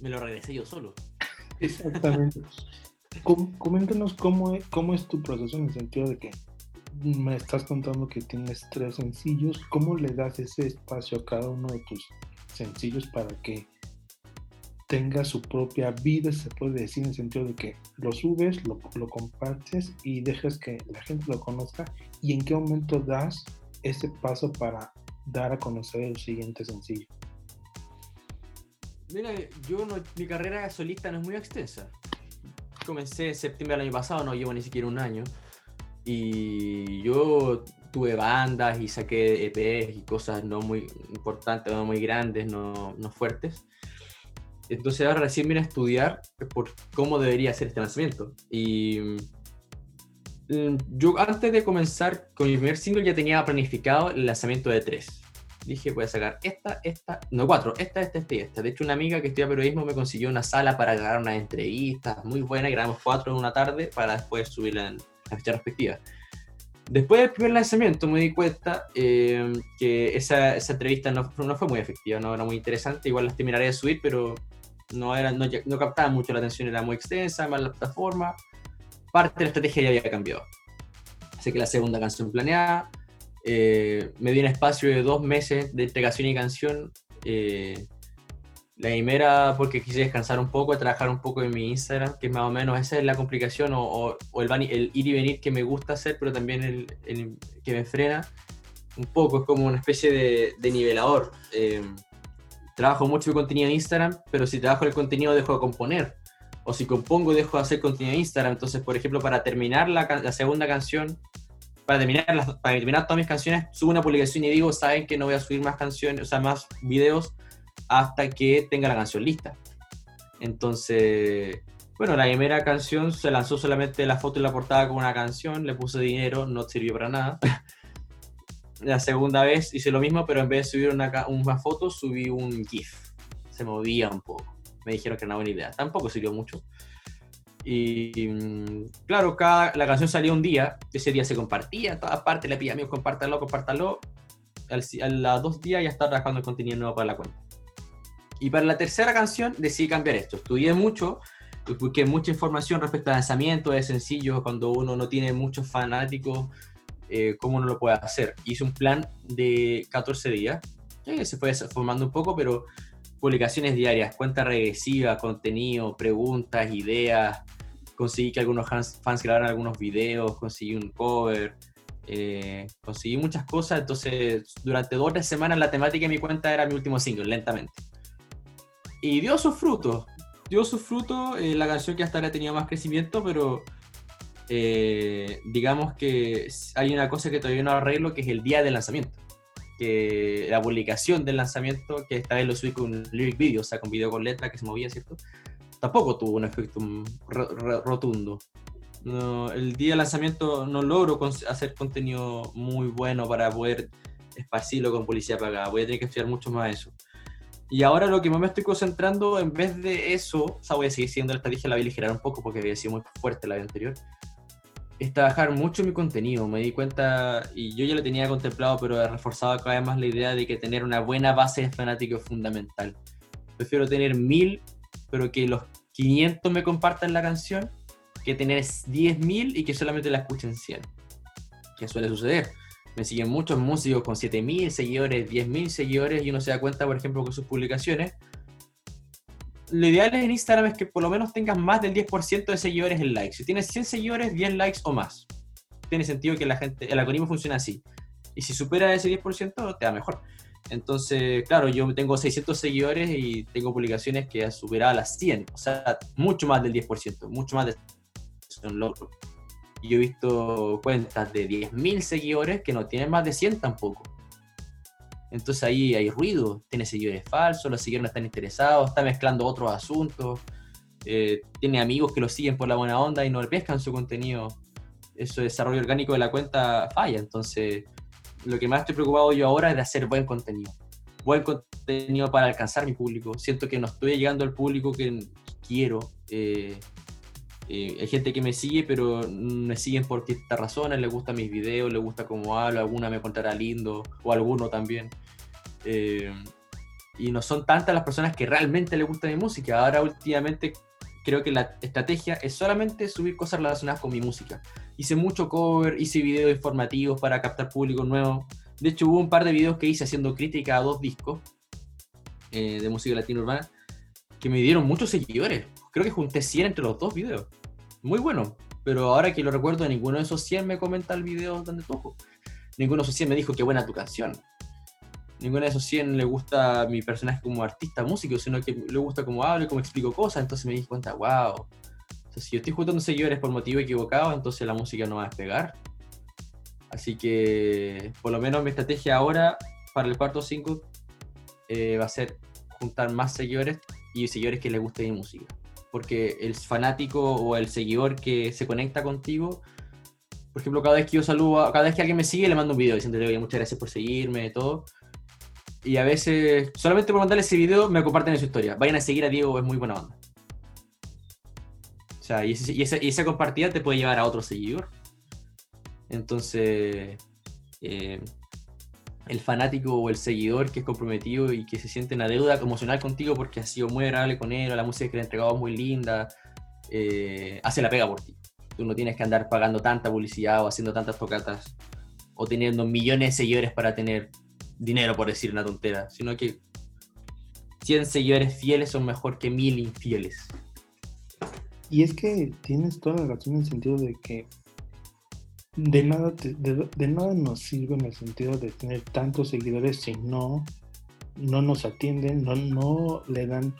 Me lo regresé yo solo. Exactamente. [laughs] Com- coméntanos cómo es, cómo es tu proceso en el sentido de que me estás contando que tienes tres sencillos. ¿Cómo le das ese espacio a cada uno de tus sencillos para que tenga su propia vida, se puede decir, en el sentido de que lo subes, lo, lo compartes y dejas que la gente lo conozca? ¿Y en qué momento das ese paso para dar a conocer el siguiente sencillo? Mira, yo no, mi carrera solista no es muy extensa. Comencé en septiembre del año pasado, no llevo ni siquiera un año. Y yo tuve bandas y saqué EPs y cosas no muy importantes, no muy grandes, no, no fuertes. Entonces ahora recién vine a estudiar por cómo debería ser este lanzamiento. Y yo antes de comenzar con mi primer single ya tenía planificado el lanzamiento de tres. Dije, voy a sacar esta, esta, no cuatro, esta, esta, esta y. De hecho, una amiga que estudia periodismo me consiguió una sala para grabar unas entrevistas muy buenas. Grabamos cuatro en una tarde para después subirla en la fecha respectiva. Después del primer lanzamiento me di cuenta eh, que esa, esa entrevista no, no fue muy efectiva, no era muy interesante. Igual las terminaré de subir, pero no, era, no, no captaba mucho la atención, era muy extensa, más la plataforma. Parte de la estrategia ya había cambiado. Así que la segunda canción planeada, eh, me di un espacio de dos meses de entregación y canción. eh, la primera porque quise descansar un poco, trabajar un poco en mi Instagram, que más o menos esa es la complicación o, el, el ir y venir que me gusta hacer, pero también el, que me frena un poco, es como una especie de, de nivelador. Eh, trabajo mucho el contenido en Instagram, pero si trabajo el contenido dejo de componer. O si compongo dejo de hacer contenido en Instagram. Entonces, por ejemplo, para terminar la, segunda canción, para terminar, las- para terminar todas mis canciones, subo una publicación y digo, saben que no voy a subir más canciones, o sea, más videos hasta que tenga la canción lista. Entonces, bueno, la primera canción se lanzó solamente la foto y la portada con una canción, le puse dinero, no sirvió para nada. [laughs] La segunda vez hice lo mismo, pero en vez de subir una, una foto, subí un GIF. Se movía un poco. Me dijeron que era una buena idea. Tampoco sirvió mucho. Y mm, claro, cada, la canción salía un día, ese día se compartía en todas partes, le pedía amigos, compártalo, compártalo. Al, a los dos días ya estaba trabajando en contenido nuevo para la cuenta. Y para la tercera canción decidí cambiar esto. Estudié mucho, busqué mucha información respecto al lanzamiento de sencillos, cuando uno no tiene muchos fanáticos, eh, cómo uno lo puede hacer. Hice un plan de 14 días, eh, se fue formando un poco, pero publicaciones diarias, cuenta regresiva, contenido, preguntas, ideas. Conseguí que algunos fans, grabaran algunos videos, conseguí un cover, eh, conseguí muchas cosas. Entonces, durante dos o tres semanas la temática de mi cuenta era mi último single, lentamente. Y dio sus frutos. Dio sus frutos. Eh, la canción que hasta ahora tenía más crecimiento, pero eh, digamos que hay una cosa que todavía no arreglo, que es el día del lanzamiento. Que la publicación del lanzamiento, que esta vez lo subí con un lyric video, o sea, con video con letra que se movía, ¿cierto? Tampoco tuvo un efecto rotundo. el día del lanzamiento no logro hacer contenido muy bueno para poder esparcirlo con policía pagada. Voy a tener que estudiar mucho más eso. Y ahora lo que más me estoy concentrando, en vez de eso, o sea, voy a seguir siguiendo la estrategia, la voy a aligerar un poco porque había sido muy fuerte la vez anterior es trabajar mucho mi contenido. Me di cuenta, y yo ya lo tenía contemplado, pero he reforzado cada vez más la idea de que tener una buena base de fanático es fundamental. Prefiero tener mil, pero que los 500 me compartan la canción, que tener 10.000 y que solamente la escuchen 100. Que suele suceder. Me siguen muchos músicos con 7.000 seguidores, 10.000 seguidores, y uno se da cuenta, por ejemplo, que sus publicaciones lo ideal en Instagram es que por lo menos tengas más del 10% de seguidores en likes. Si tienes 100 seguidores, 10 likes o más. Tiene sentido que la gente, el algoritmo funciona así. Y si supera ese 10%, te da mejor. Entonces, claro, yo tengo 600 seguidores y tengo publicaciones que han superado las 100. O sea, mucho más del 10%, mucho más de logro. Y yo he visto cuentas de 10.000 seguidores que no tienen más de 100 tampoco. Entonces ahí hay ruido, tiene seguidores falsos, los seguidores no están interesados, está mezclando otros asuntos, eh, tiene amigos que lo siguen por la buena onda y no le pescan su contenido. Eso desarrollo orgánico de la cuenta falla. Entonces, lo que más estoy preocupado yo ahora es de hacer buen contenido. Buen contenido para alcanzar mi público. Siento que no estoy llegando al público que quiero. Eh, eh, hay gente que me sigue, pero me siguen por distintas razones, les gustan mis videos, les gusta cómo hablo, alguna me contará lindo, o alguno también. Eh, y no son tantas las personas que realmente les gusta mi música. Ahora últimamente creo que la estrategia es solamente subir cosas relacionadas con mi música. Hice mucho cover, hice videos informativos para captar público nuevo. De hecho, hubo un par de videos que hice haciendo crítica a dos discos eh, de música latino urbana que me dieron muchos seguidores. Creo que junté 100 entre los dos videos muy bueno. Pero ahora que lo recuerdo, ninguno de esos 100 me comenta el video donde toco. Ninguno de esos 100 me dijo qué buena tu canción. Ninguno de esos 100 le gusta mi personaje como artista músico, sino que le gusta cómo hablo cómo explico cosas. Entonces me di cuenta, wow. si yo estoy juntando seguidores por motivo equivocado, entonces la música no va a despegar. Así que, por lo menos mi estrategia ahora para el cuarto 5 eh, va a ser juntar más seguidores y seguidores que les guste mi música porque el fanático o el seguidor que se conecta contigo, por ejemplo, cada vez que yo saludo, cada vez que alguien me sigue, le mando un video diciéndole, muchas gracias por seguirme y todo. Y a veces, solamente por mandarle ese video, me comparten en su historia. Vayan a seguir a Diego, es muy buena onda. O sea, y, esa, y esa compartida te puede llevar a otro seguidor. Entonces, eh, el fanático o el seguidor que es comprometido y que se siente una deuda emocional contigo porque ha sido muy agradable con él, o la música que le ha entregado es muy linda, eh, hace la pega por ti. Tú no tienes que andar pagando tanta publicidad o haciendo tantas tocatas o teniendo millones de seguidores para tener dinero, por decir una tontera, sino que 100 seguidores fieles son mejor que mil infieles. Y es que tienes toda la razón en el sentido de que de nada, de, nada nos sirve en el sentido de tener tantos seguidores si no, no nos atienden, no, no le dan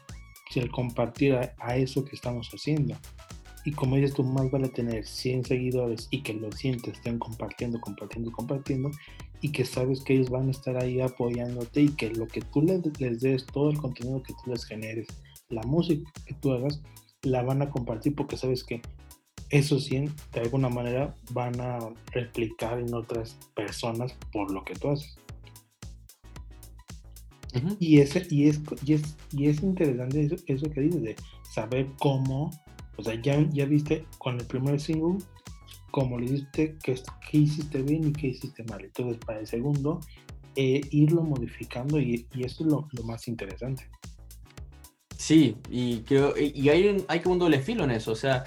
el compartir a, eso que estamos haciendo. Y como dices tú, más vale tener 100 seguidores y que los 100 estén compartiendo, compartiendo, compartiendo y que sabes que ellos van a estar ahí apoyándote y que lo que tú les, les des, todo el contenido que tú les generes, la música que tú hagas, la van a compartir porque sabes que esos 100 de alguna manera van a replicar en otras personas por lo que tú haces. y, ese, y, es, y, es, y es interesante eso, que dices, de saber cómo, o sea, ya, ya viste con el primer single, cómo le diste, qué, hiciste bien y qué hiciste mal. Entonces, para el segundo, eh, irlo modificando y, y, eso es lo, lo, más interesante. Sí, y, creo, y hay, un, hay como un doble filo en eso, o sea,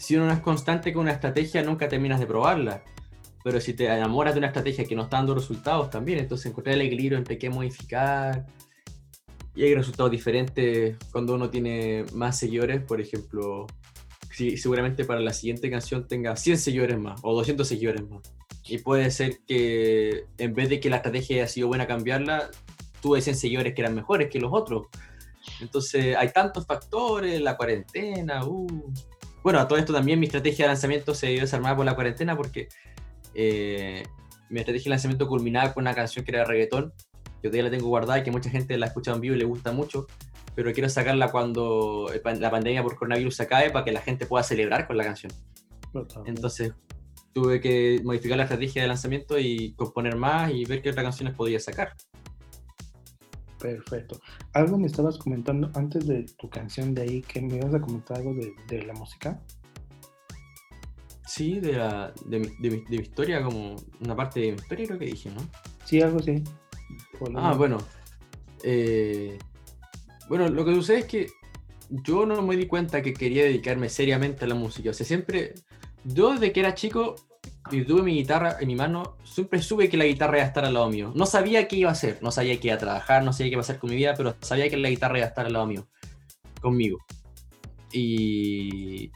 si uno no es constante con una estrategia, nunca terminas de probarla. Pero si te enamoras de una estrategia que no está dando resultados también, entonces encontrar el equilibrio entre qué modificar. y hay resultados diferentes cuando uno tiene más seguidores, por ejemplo, si, seguramente para la siguiente canción tenga 100 seguidores más o 200 seguidores más. Y puede ser que en vez de que la estrategia haya sido buena cambiarla, tuve 100 seguidores que eran mejores que los otros. Entonces hay tantos factores, la cuarentena, uh. Bueno, a todo esto también mi estrategia de lanzamiento se dio desarmada por la cuarentena porque eh, mi estrategia de lanzamiento culminaba con una canción que era reggaetón yo todavía la tengo guardada y que mucha gente la ha escuchado en vivo y le gusta mucho, pero quiero sacarla cuando la pandemia por coronavirus se acabe para que la gente pueda celebrar con la canción. Entonces tuve que modificar la estrategia de lanzamiento y componer más y ver qué otras canciones podía sacar. Perfecto. Algo me estabas comentando antes de tu canción de ahí, que me ibas a comentar algo de, la música. Sí, de, la, de, mi, de, mi, historia, como una parte de mi historia creo que dije, ¿no? Sí, algo así. Ah, bueno. Eh, bueno, lo que sucede es que yo no me di cuenta que quería dedicarme seriamente a la música. O sea, siempre, yo desde que era chico y tuve mi guitarra en mi mano, siempre supe que la guitarra iba a estar al lado mío. No sabía qué iba a hacer, no sabía qué iba a trabajar, no sabía qué iba a hacer con mi vida, pero sabía que la guitarra iba a estar al lado mío, conmigo. Y,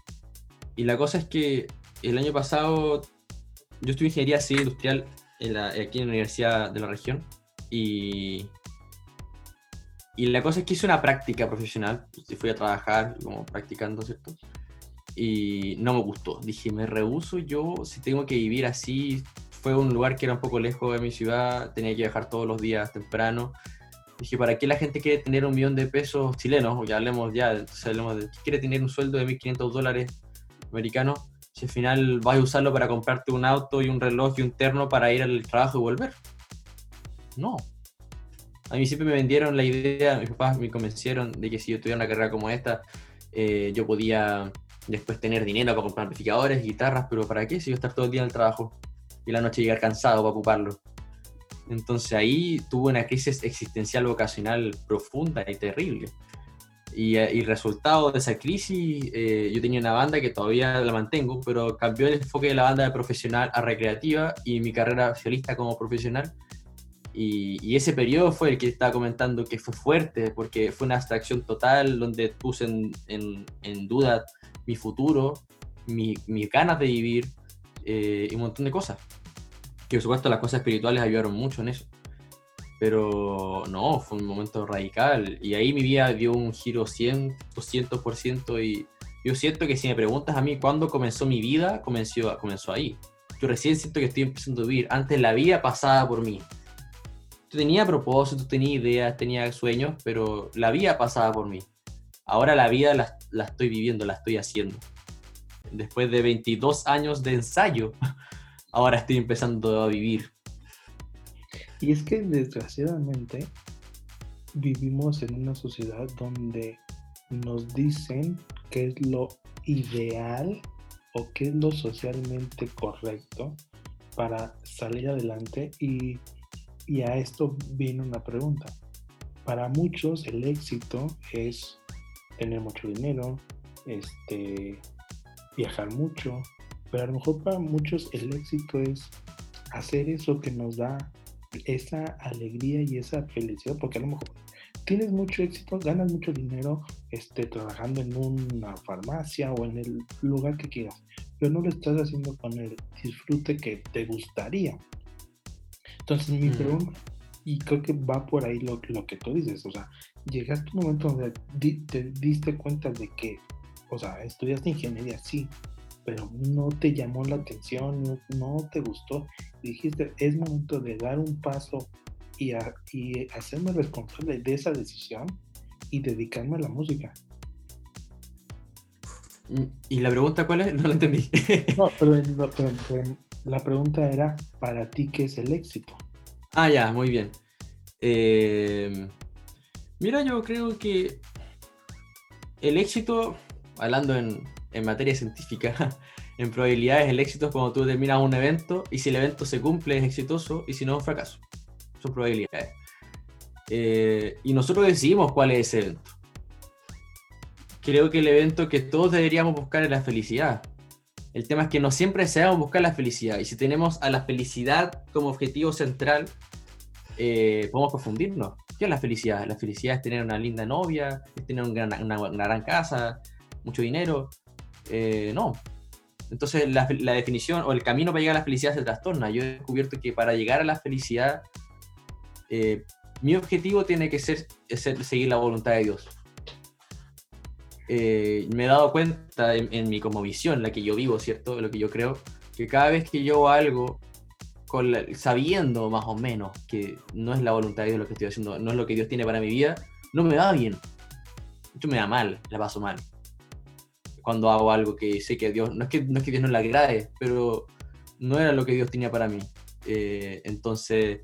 y la cosa es que el año pasado yo estudié ingeniería civil industrial aquí en la Universidad de la región y, y la cosa es que hice una práctica profesional, pues, fui a trabajar como practicando, ¿cierto? Y no me gustó. Dije, me rehuso yo si tengo que vivir así. Fue un lugar que era un poco lejos de mi ciudad, tenía que viajar todos los días temprano. Dije, ¿para qué la gente quiere tener un millón de pesos chilenos? Ya hablemos ya, entonces hablemos de, ¿quiere tener un sueldo de 1.500 dólares americanos? Si al final vas a usarlo para comprarte un auto y un reloj y un terno para ir al trabajo y volver. No. A mí siempre me vendieron la idea, mis papás me convencieron de que si yo tuviera una carrera como esta, eh, yo podía después tener dinero para comprar amplificadores, guitarras, pero ¿para qué? Si yo estar todo el día en el trabajo y la noche llegar cansado para ocuparlo. Entonces ahí tuve una crisis existencial vocacional profunda y terrible. Y, y resultado de esa crisis, eh, yo tenía una banda que todavía la mantengo, pero cambió el enfoque de la banda de profesional a recreativa y mi carrera solista como profesional y, ese periodo fue el que estaba comentando que fue fuerte, porque fue una abstracción total donde puse en, duda mi futuro, mis ganas de vivir eh, y un montón de cosas. Que por supuesto las cosas espirituales ayudaron mucho en eso. Pero no, fue un momento radical. Y ahí mi vida dio un giro 100, 200%. Y yo siento que si me preguntas a mí cuándo comenzó mi vida, comenzó, comenzó ahí. Yo recién siento que estoy empezando a vivir. Antes la vida pasaba por mí tenía propósitos, tenía ideas, tenía sueños, pero la vida pasaba por mí. Ahora la vida la, estoy viviendo, la estoy haciendo. Después de 22 años de ensayo, [laughs] ahora estoy empezando a vivir. Y es que desgraciadamente vivimos en una sociedad donde nos dicen qué es lo ideal o qué es lo socialmente correcto para salir adelante y y a esto viene una pregunta. Para muchos el éxito es tener mucho dinero, este, viajar mucho, pero a lo mejor para muchos el éxito es hacer eso que nos da esa alegría y esa felicidad, porque a lo mejor tienes mucho éxito, ganas mucho dinero este, trabajando en una farmacia o en el lugar que quieras, pero no lo estás haciendo con el disfrute que te gustaría. Entonces mi pregunta, y creo que va por ahí lo, lo que tú dices, o sea, llegaste a un momento donde te diste cuenta de que, o sea, estudiaste ingeniería, sí, pero no te llamó la atención, no, te gustó, y dijiste, es momento de dar un paso y, y hacerme responsable de esa decisión y dedicarme a la música. ¿Y la pregunta cuál es? [laughs] No la entendí. [laughs] no, pero, pero, la pregunta era, ¿para ti qué es el éxito? Ah, ya, muy bien. Eh, mira, yo creo que el éxito, hablando en, materia científica, [laughs] en probabilidades, el éxito es cuando tú terminas un evento y si el evento se cumple es exitoso y si no es un fracaso. Son probabilidades. Eh, y nosotros decidimos cuál es ese evento. Creo que el evento que todos deberíamos buscar es la felicidad. El tema es que no siempre deseamos buscar la felicidad. Y si tenemos a la felicidad como objetivo central, eh, podemos confundirnos. ¿Qué ¿Qué es la felicidad? La felicidad es tener una linda novia, tener una, gran casa, mucho dinero. Eh, no. Entonces la, definición o el camino para llegar a la felicidad se trastorna. Yo he descubierto que para llegar a la felicidad, eh, mi objetivo tiene que ser, seguir la voluntad de Dios. Eh, me he dado cuenta en, mi como visión, la que yo vivo, ¿cierto? Lo que yo creo, que cada vez que yo hago con sabiendo más o menos que no es la voluntad de Dios lo que estoy haciendo, no es lo que Dios tiene para mi vida, no me va bien. Esto me da mal, la paso mal. Cuando hago algo que sé que Dios, no es que, no es que Dios no le agrade, pero no era lo que Dios tenía para mí. Eh, entonces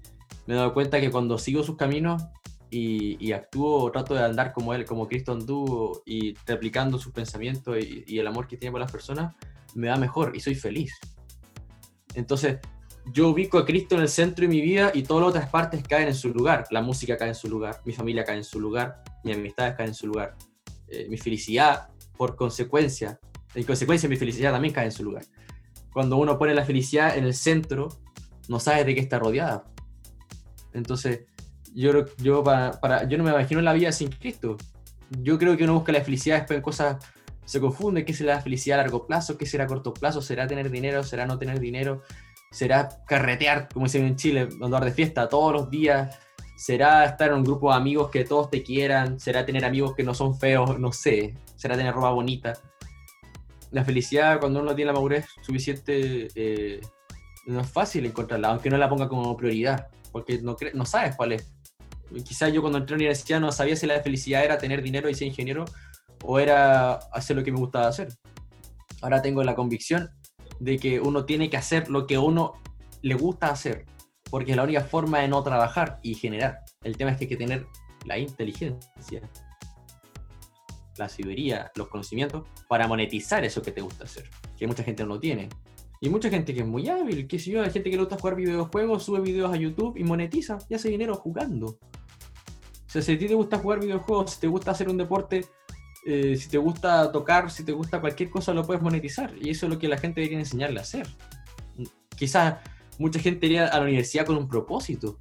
me he dado cuenta que cuando sigo sus caminos, y, actúo, trato de andar como él, como Cristo anduvo y replicando sus pensamientos y, el amor que tiene por las personas, me da mejor y soy feliz. Entonces, yo ubico a Cristo en el centro de mi vida y todas las otras partes caen en su lugar. La música cae en su lugar, mi familia cae en su lugar, mi amistades caen en su lugar, eh, mi felicidad, por consecuencia, en consecuencia mi felicidad también cae en su lugar. Cuando uno pone la felicidad en el centro, no sabes de qué está rodeada. Entonces, yo, yo, para, yo no me imagino la vida sin Cristo. Yo creo que uno busca la felicidad después en cosas, se confunde, ¿qué será la felicidad a largo plazo? ¿Qué será a corto plazo? ¿Será tener dinero? ¿Será no tener dinero? ¿Será carretear, como dicen en Chile, andar de fiesta todos los días? ¿Será estar en un grupo de amigos que todos te quieran? ¿Será tener amigos que no son feos? No sé. ¿Será tener ropa bonita? La felicidad, cuando uno tiene la madurez suficiente, eh, no es fácil encontrarla, aunque no la ponga como prioridad, porque no, no sabes cuál es quizás yo cuando entré a la universidad no sabía si la felicidad era tener dinero y ser ingeniero o era hacer lo que me gustaba hacer. Ahora tengo la convicción de que uno tiene que hacer lo que uno le gusta hacer, porque es la única forma de no trabajar y generar. El tema es que hay que tener la inteligencia, la sabiduría, los conocimientos para monetizar eso que te gusta hacer, que mucha gente no tiene. Y mucha gente que es muy hábil, que si yo, hay gente que le gusta jugar videojuegos, sube videos a YouTube y monetiza y hace dinero jugando. O sea, si a ti te gusta jugar videojuegos, si te gusta hacer un deporte, eh, si te gusta tocar, si te gusta cualquier cosa, lo puedes monetizar. Y eso es lo que la gente debería enseñarle a hacer. Quizás mucha gente iría a la universidad con un propósito.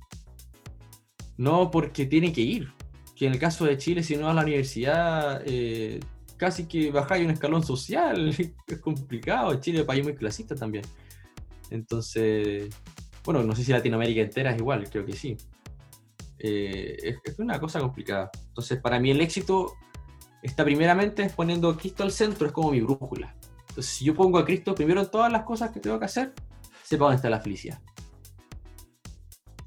No porque tiene que ir. Que en el caso de Chile, si no vas a la universidad, eh, casi que bajáis un escalón social. [laughs] es complicado. Chile es un país muy clasista también. Entonces, bueno, no sé si Latinoamérica entera es igual, creo que sí. Eh, es, una cosa complicada. Entonces, para mí el éxito está primeramente poniendo a Cristo al centro, es como mi brújula. Entonces, si yo pongo a Cristo primero en todas las cosas que tengo que hacer, sepa dónde está la felicidad.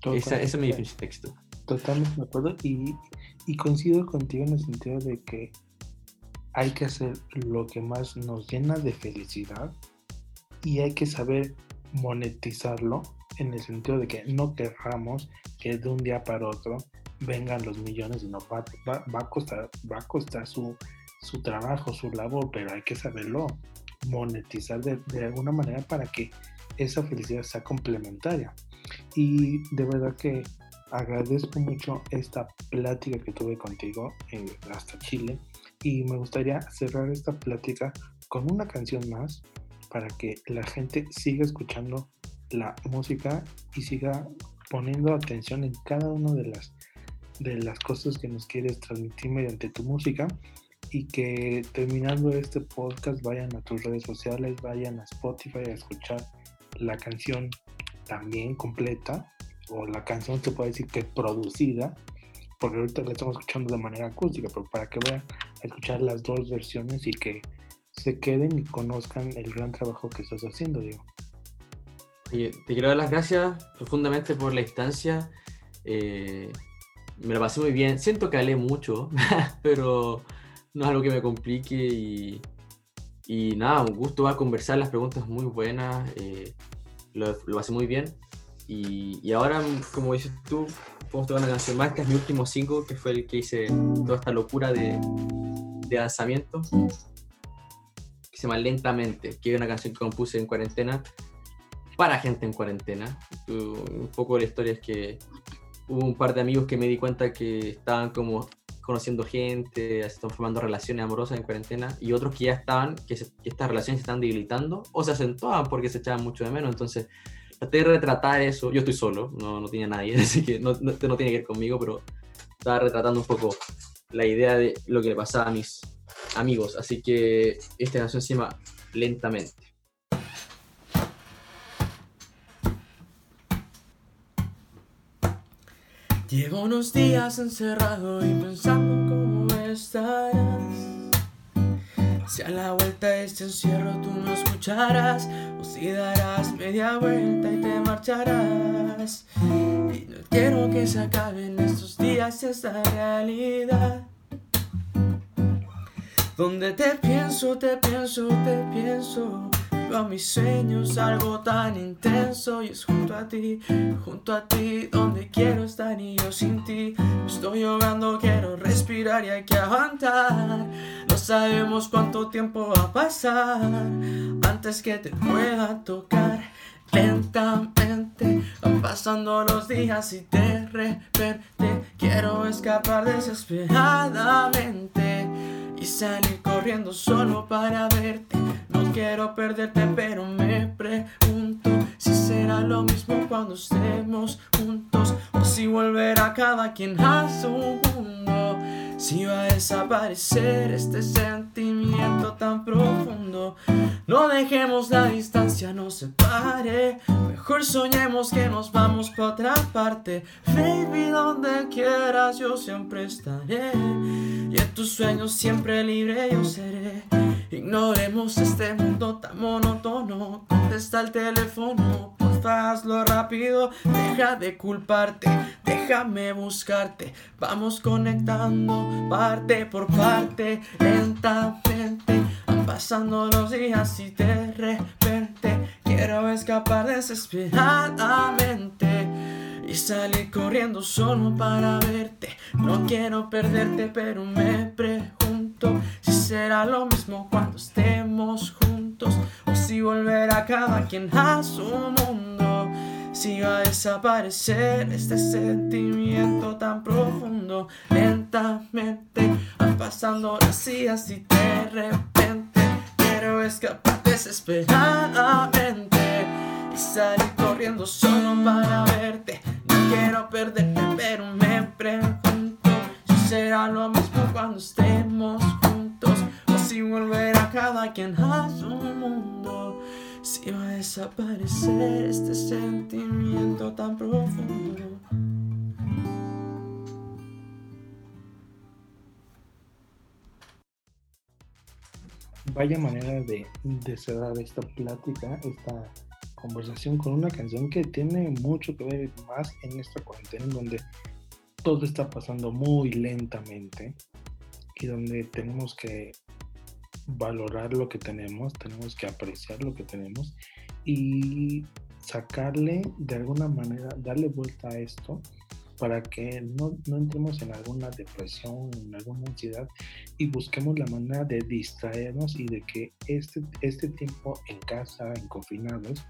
Esa, es mi definición de éxito. Totalmente de acuerdo y, y coincido contigo en el sentido de que hay que hacer lo que más nos llena de felicidad y hay que saber monetizarlo en el sentido de que no querramos que de un día para otro vengan los millones, no va, va, a costar, va a costar su, su, trabajo, su labor, pero hay que saberlo monetizar de, de, alguna manera para que esa felicidad sea complementaria. Y de verdad que agradezco mucho esta plática que tuve contigo eh, hasta Chile y me gustaría cerrar esta plática con una canción más para que la gente siga escuchando la música y siga poniendo atención en cada una de las, de las cosas que nos quieres transmitir mediante tu música y que terminando este podcast vayan a tus redes sociales, vayan a Spotify a escuchar la canción también completa o la canción se puede decir que producida porque ahorita la estamos escuchando de manera acústica, pero para que vayan a escuchar las dos versiones y que se queden y conozcan el gran trabajo que estás haciendo, digo te quiero dar las gracias profundamente por la instancia. Eh, me lo pasé muy bien. Siento que hablé mucho, [laughs] pero no es algo que me complique y, y nada, un gusto va a conversar, las preguntas muy buenas, eh, lo, lo, pasé muy bien. Y, y, ahora, como dices tú, podemos tocar una canción más, que es mi último single, que fue el que hice toda esta locura de, de lanzamiento, que se llama Lentamente, que es una canción que compuse en cuarentena para gente en cuarentena. Un poco la historia es que hubo un par de amigos que me di cuenta que estaban como conociendo gente, están formando relaciones amorosas en cuarentena, y otros que ya estaban, que, estas relaciones se están debilitando o se acentuaban porque se echaban mucho de menos. Entonces, traté de retratar eso. Yo estoy solo, no, no tiene nadie, [laughs] así que no, no, tiene que ver conmigo, pero estaba retratando un poco la idea de lo que le pasaba a mis amigos. Así que esta canción se llama Lentamente. Llevo unos días encerrado y pensando cómo estarás. Si a la vuelta de este encierro tú no escucharás, o si darás media vuelta y te marcharás. Y no quiero que se acaben estos días esta realidad. Donde te pienso, te pienso, te pienso a mis sueños algo tan intenso y es junto a ti, junto a ti donde quiero estar y yo sin ti estoy ahogando, quiero respirar y hay que aguantar. No sabemos cuánto tiempo va a pasar antes que te pueda tocar. Lentamente van pasando los días y de repente quiero escapar desesperadamente y salir corriendo solo para verte. No quiero perderte, pero me pregunto si será lo mismo cuando estemos juntos o si volverá cada quien a su mundo. Si va a desaparecer este sentimiento tan profundo, no dejemos la distancia nos separe. Mejor soñemos que nos vamos para otra parte. Baby, donde quieras, yo siempre estaré. Y en tus sueños siempre libre yo seré. Ignoremos este mundo tan monótono. Contesta el teléfono, porfa hazlo rápido. Deja de culparte, déjame buscarte. Vamos conectando parte por parte, lentamente. Van pasando los días y de repente quiero escapar desesperadamente y salir corriendo solo para verte. No quiero perderte, pero me pregunto si será lo mismo cuando estemos juntos o si volverá cada quien a su mundo. Si va a desaparecer este sentimiento tan profundo, lentamente van pasando las días y de repente quiero escapar desesperadamente y salir corriendo solo para verte. No quiero perderte, pero me pregunto será lo mismo cuando estemos juntos o si volverá cada quien a su mundo. Si va a desaparecer este sentimiento tan profundo. Vaya manera de, de cerrar esta plática, esta conversación con una canción que tiene mucho que ver más en esta cuarentena, en donde todo está pasando muy lentamente y donde tenemos que valorar lo que tenemos, tenemos que apreciar lo que tenemos y sacarle de alguna manera, darle vuelta a esto para que no, no, entremos en alguna depresión, en alguna ansiedad y busquemos la manera de distraernos y de que este, este tiempo en casa, en confinados,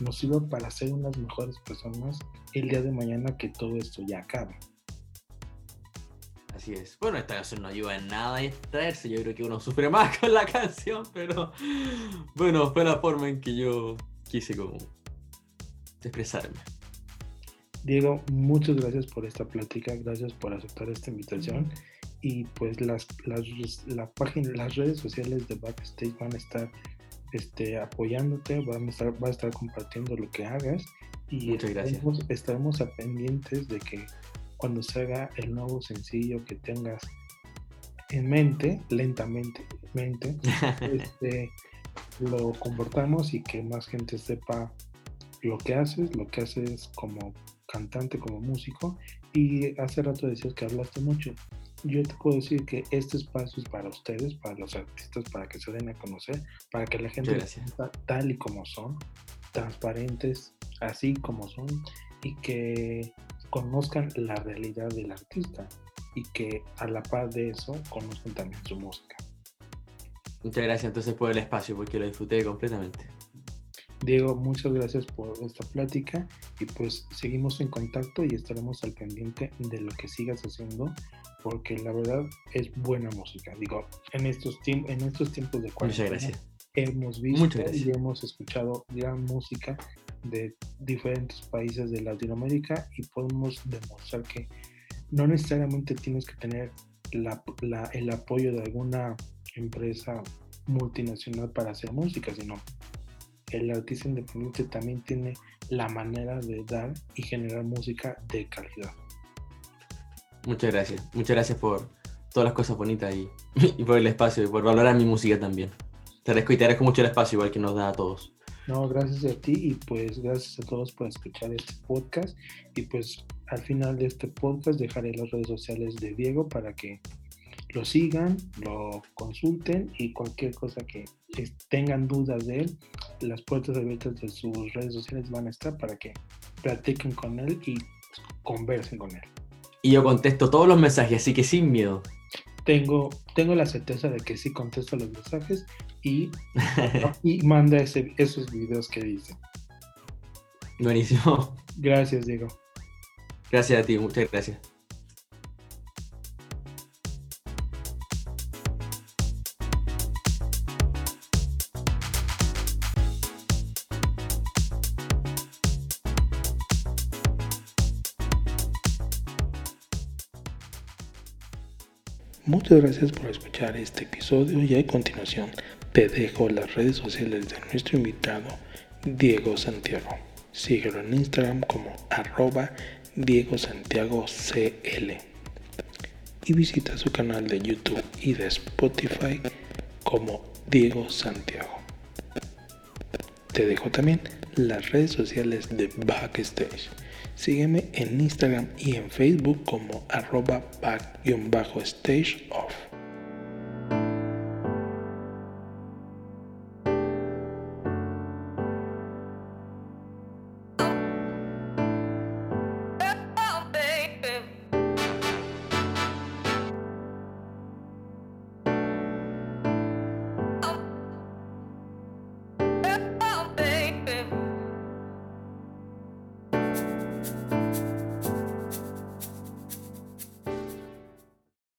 nos sirva para ser unas mejores personas el día de mañana que todo esto ya acabe. Así es. Bueno, esta canción no ayuda en nada a distraerse. Yo creo que uno sufre más [laughs] con la canción, pero bueno, fue la forma en que yo quise como expresarme. Diego, muchas gracias por esta plática, gracias por aceptar esta invitación y pues las, las, la página, las redes sociales de Backstage van a estar este, apoyándote, van a estar, va a estar compartiendo lo que hagas y Muchas estaremos, estaremos a pendientes de que cuando se haga el nuevo sencillo que tengas en mente, lentamente, mente, [laughs] este, lo comportamos y que más gente sepa lo que haces, lo que haces como cantante, como músico. Y hace rato decías que hablaste mucho. Yo te puedo decir que este espacio es para ustedes, para los artistas, para que se den a conocer, para que la gente está tal y como son, transparentes, así como son, y que conozcan la realidad del artista y que a la par de eso conozcan también su música. Muchas gracias entonces por el espacio, porque lo disfruté completamente. Diego, muchas gracias por esta plática y pues seguimos en contacto y estaremos al pendiente de lo que sigas haciendo porque la verdad es buena música. Digo, en estos, en estos tiempos de cuarentena hemos visto y hemos escuchado gran música de diferentes países de Latinoamérica y podemos demostrar que no necesariamente tienes que tener el apoyo de alguna empresa multinacional para hacer música, sino el artista independiente también tiene la manera de dar y generar música de calidad. Muchas gracias, muchas gracias por todas las cosas bonitas y, [laughs] y por el espacio y por valorar mi música también. Te agradezco y te agradezco mucho el espacio igual que nos da a todos. No, gracias a ti y pues gracias a todos por escuchar este podcast y pues al final de este podcast dejaré las redes sociales de Diego para que lo sigan, lo consulten y cualquier cosa que tengan dudas de él, las puertas abiertas de sus redes sociales van a estar para que platiquen con él y conversen con él. Y yo contesto todos los mensajes, así que sin miedo. Tengo, tengo la certeza de que sí contesto los mensajes y, [laughs] y manda ese, esos videos que dicen. Buenísimo. Gracias, Diego. Gracias a ti, muchas gracias. Muchas gracias por escuchar este episodio y a continuación te dejo las redes sociales de nuestro invitado Diego Santiago. Síguelo en Instagram como arroba Diego Santiago CL y visita su canal de YouTube y de Spotify como Diego Santiago. Te dejo también las redes sociales de Backstage Sígueme en Instagram y en Facebook como arroba back-stage off.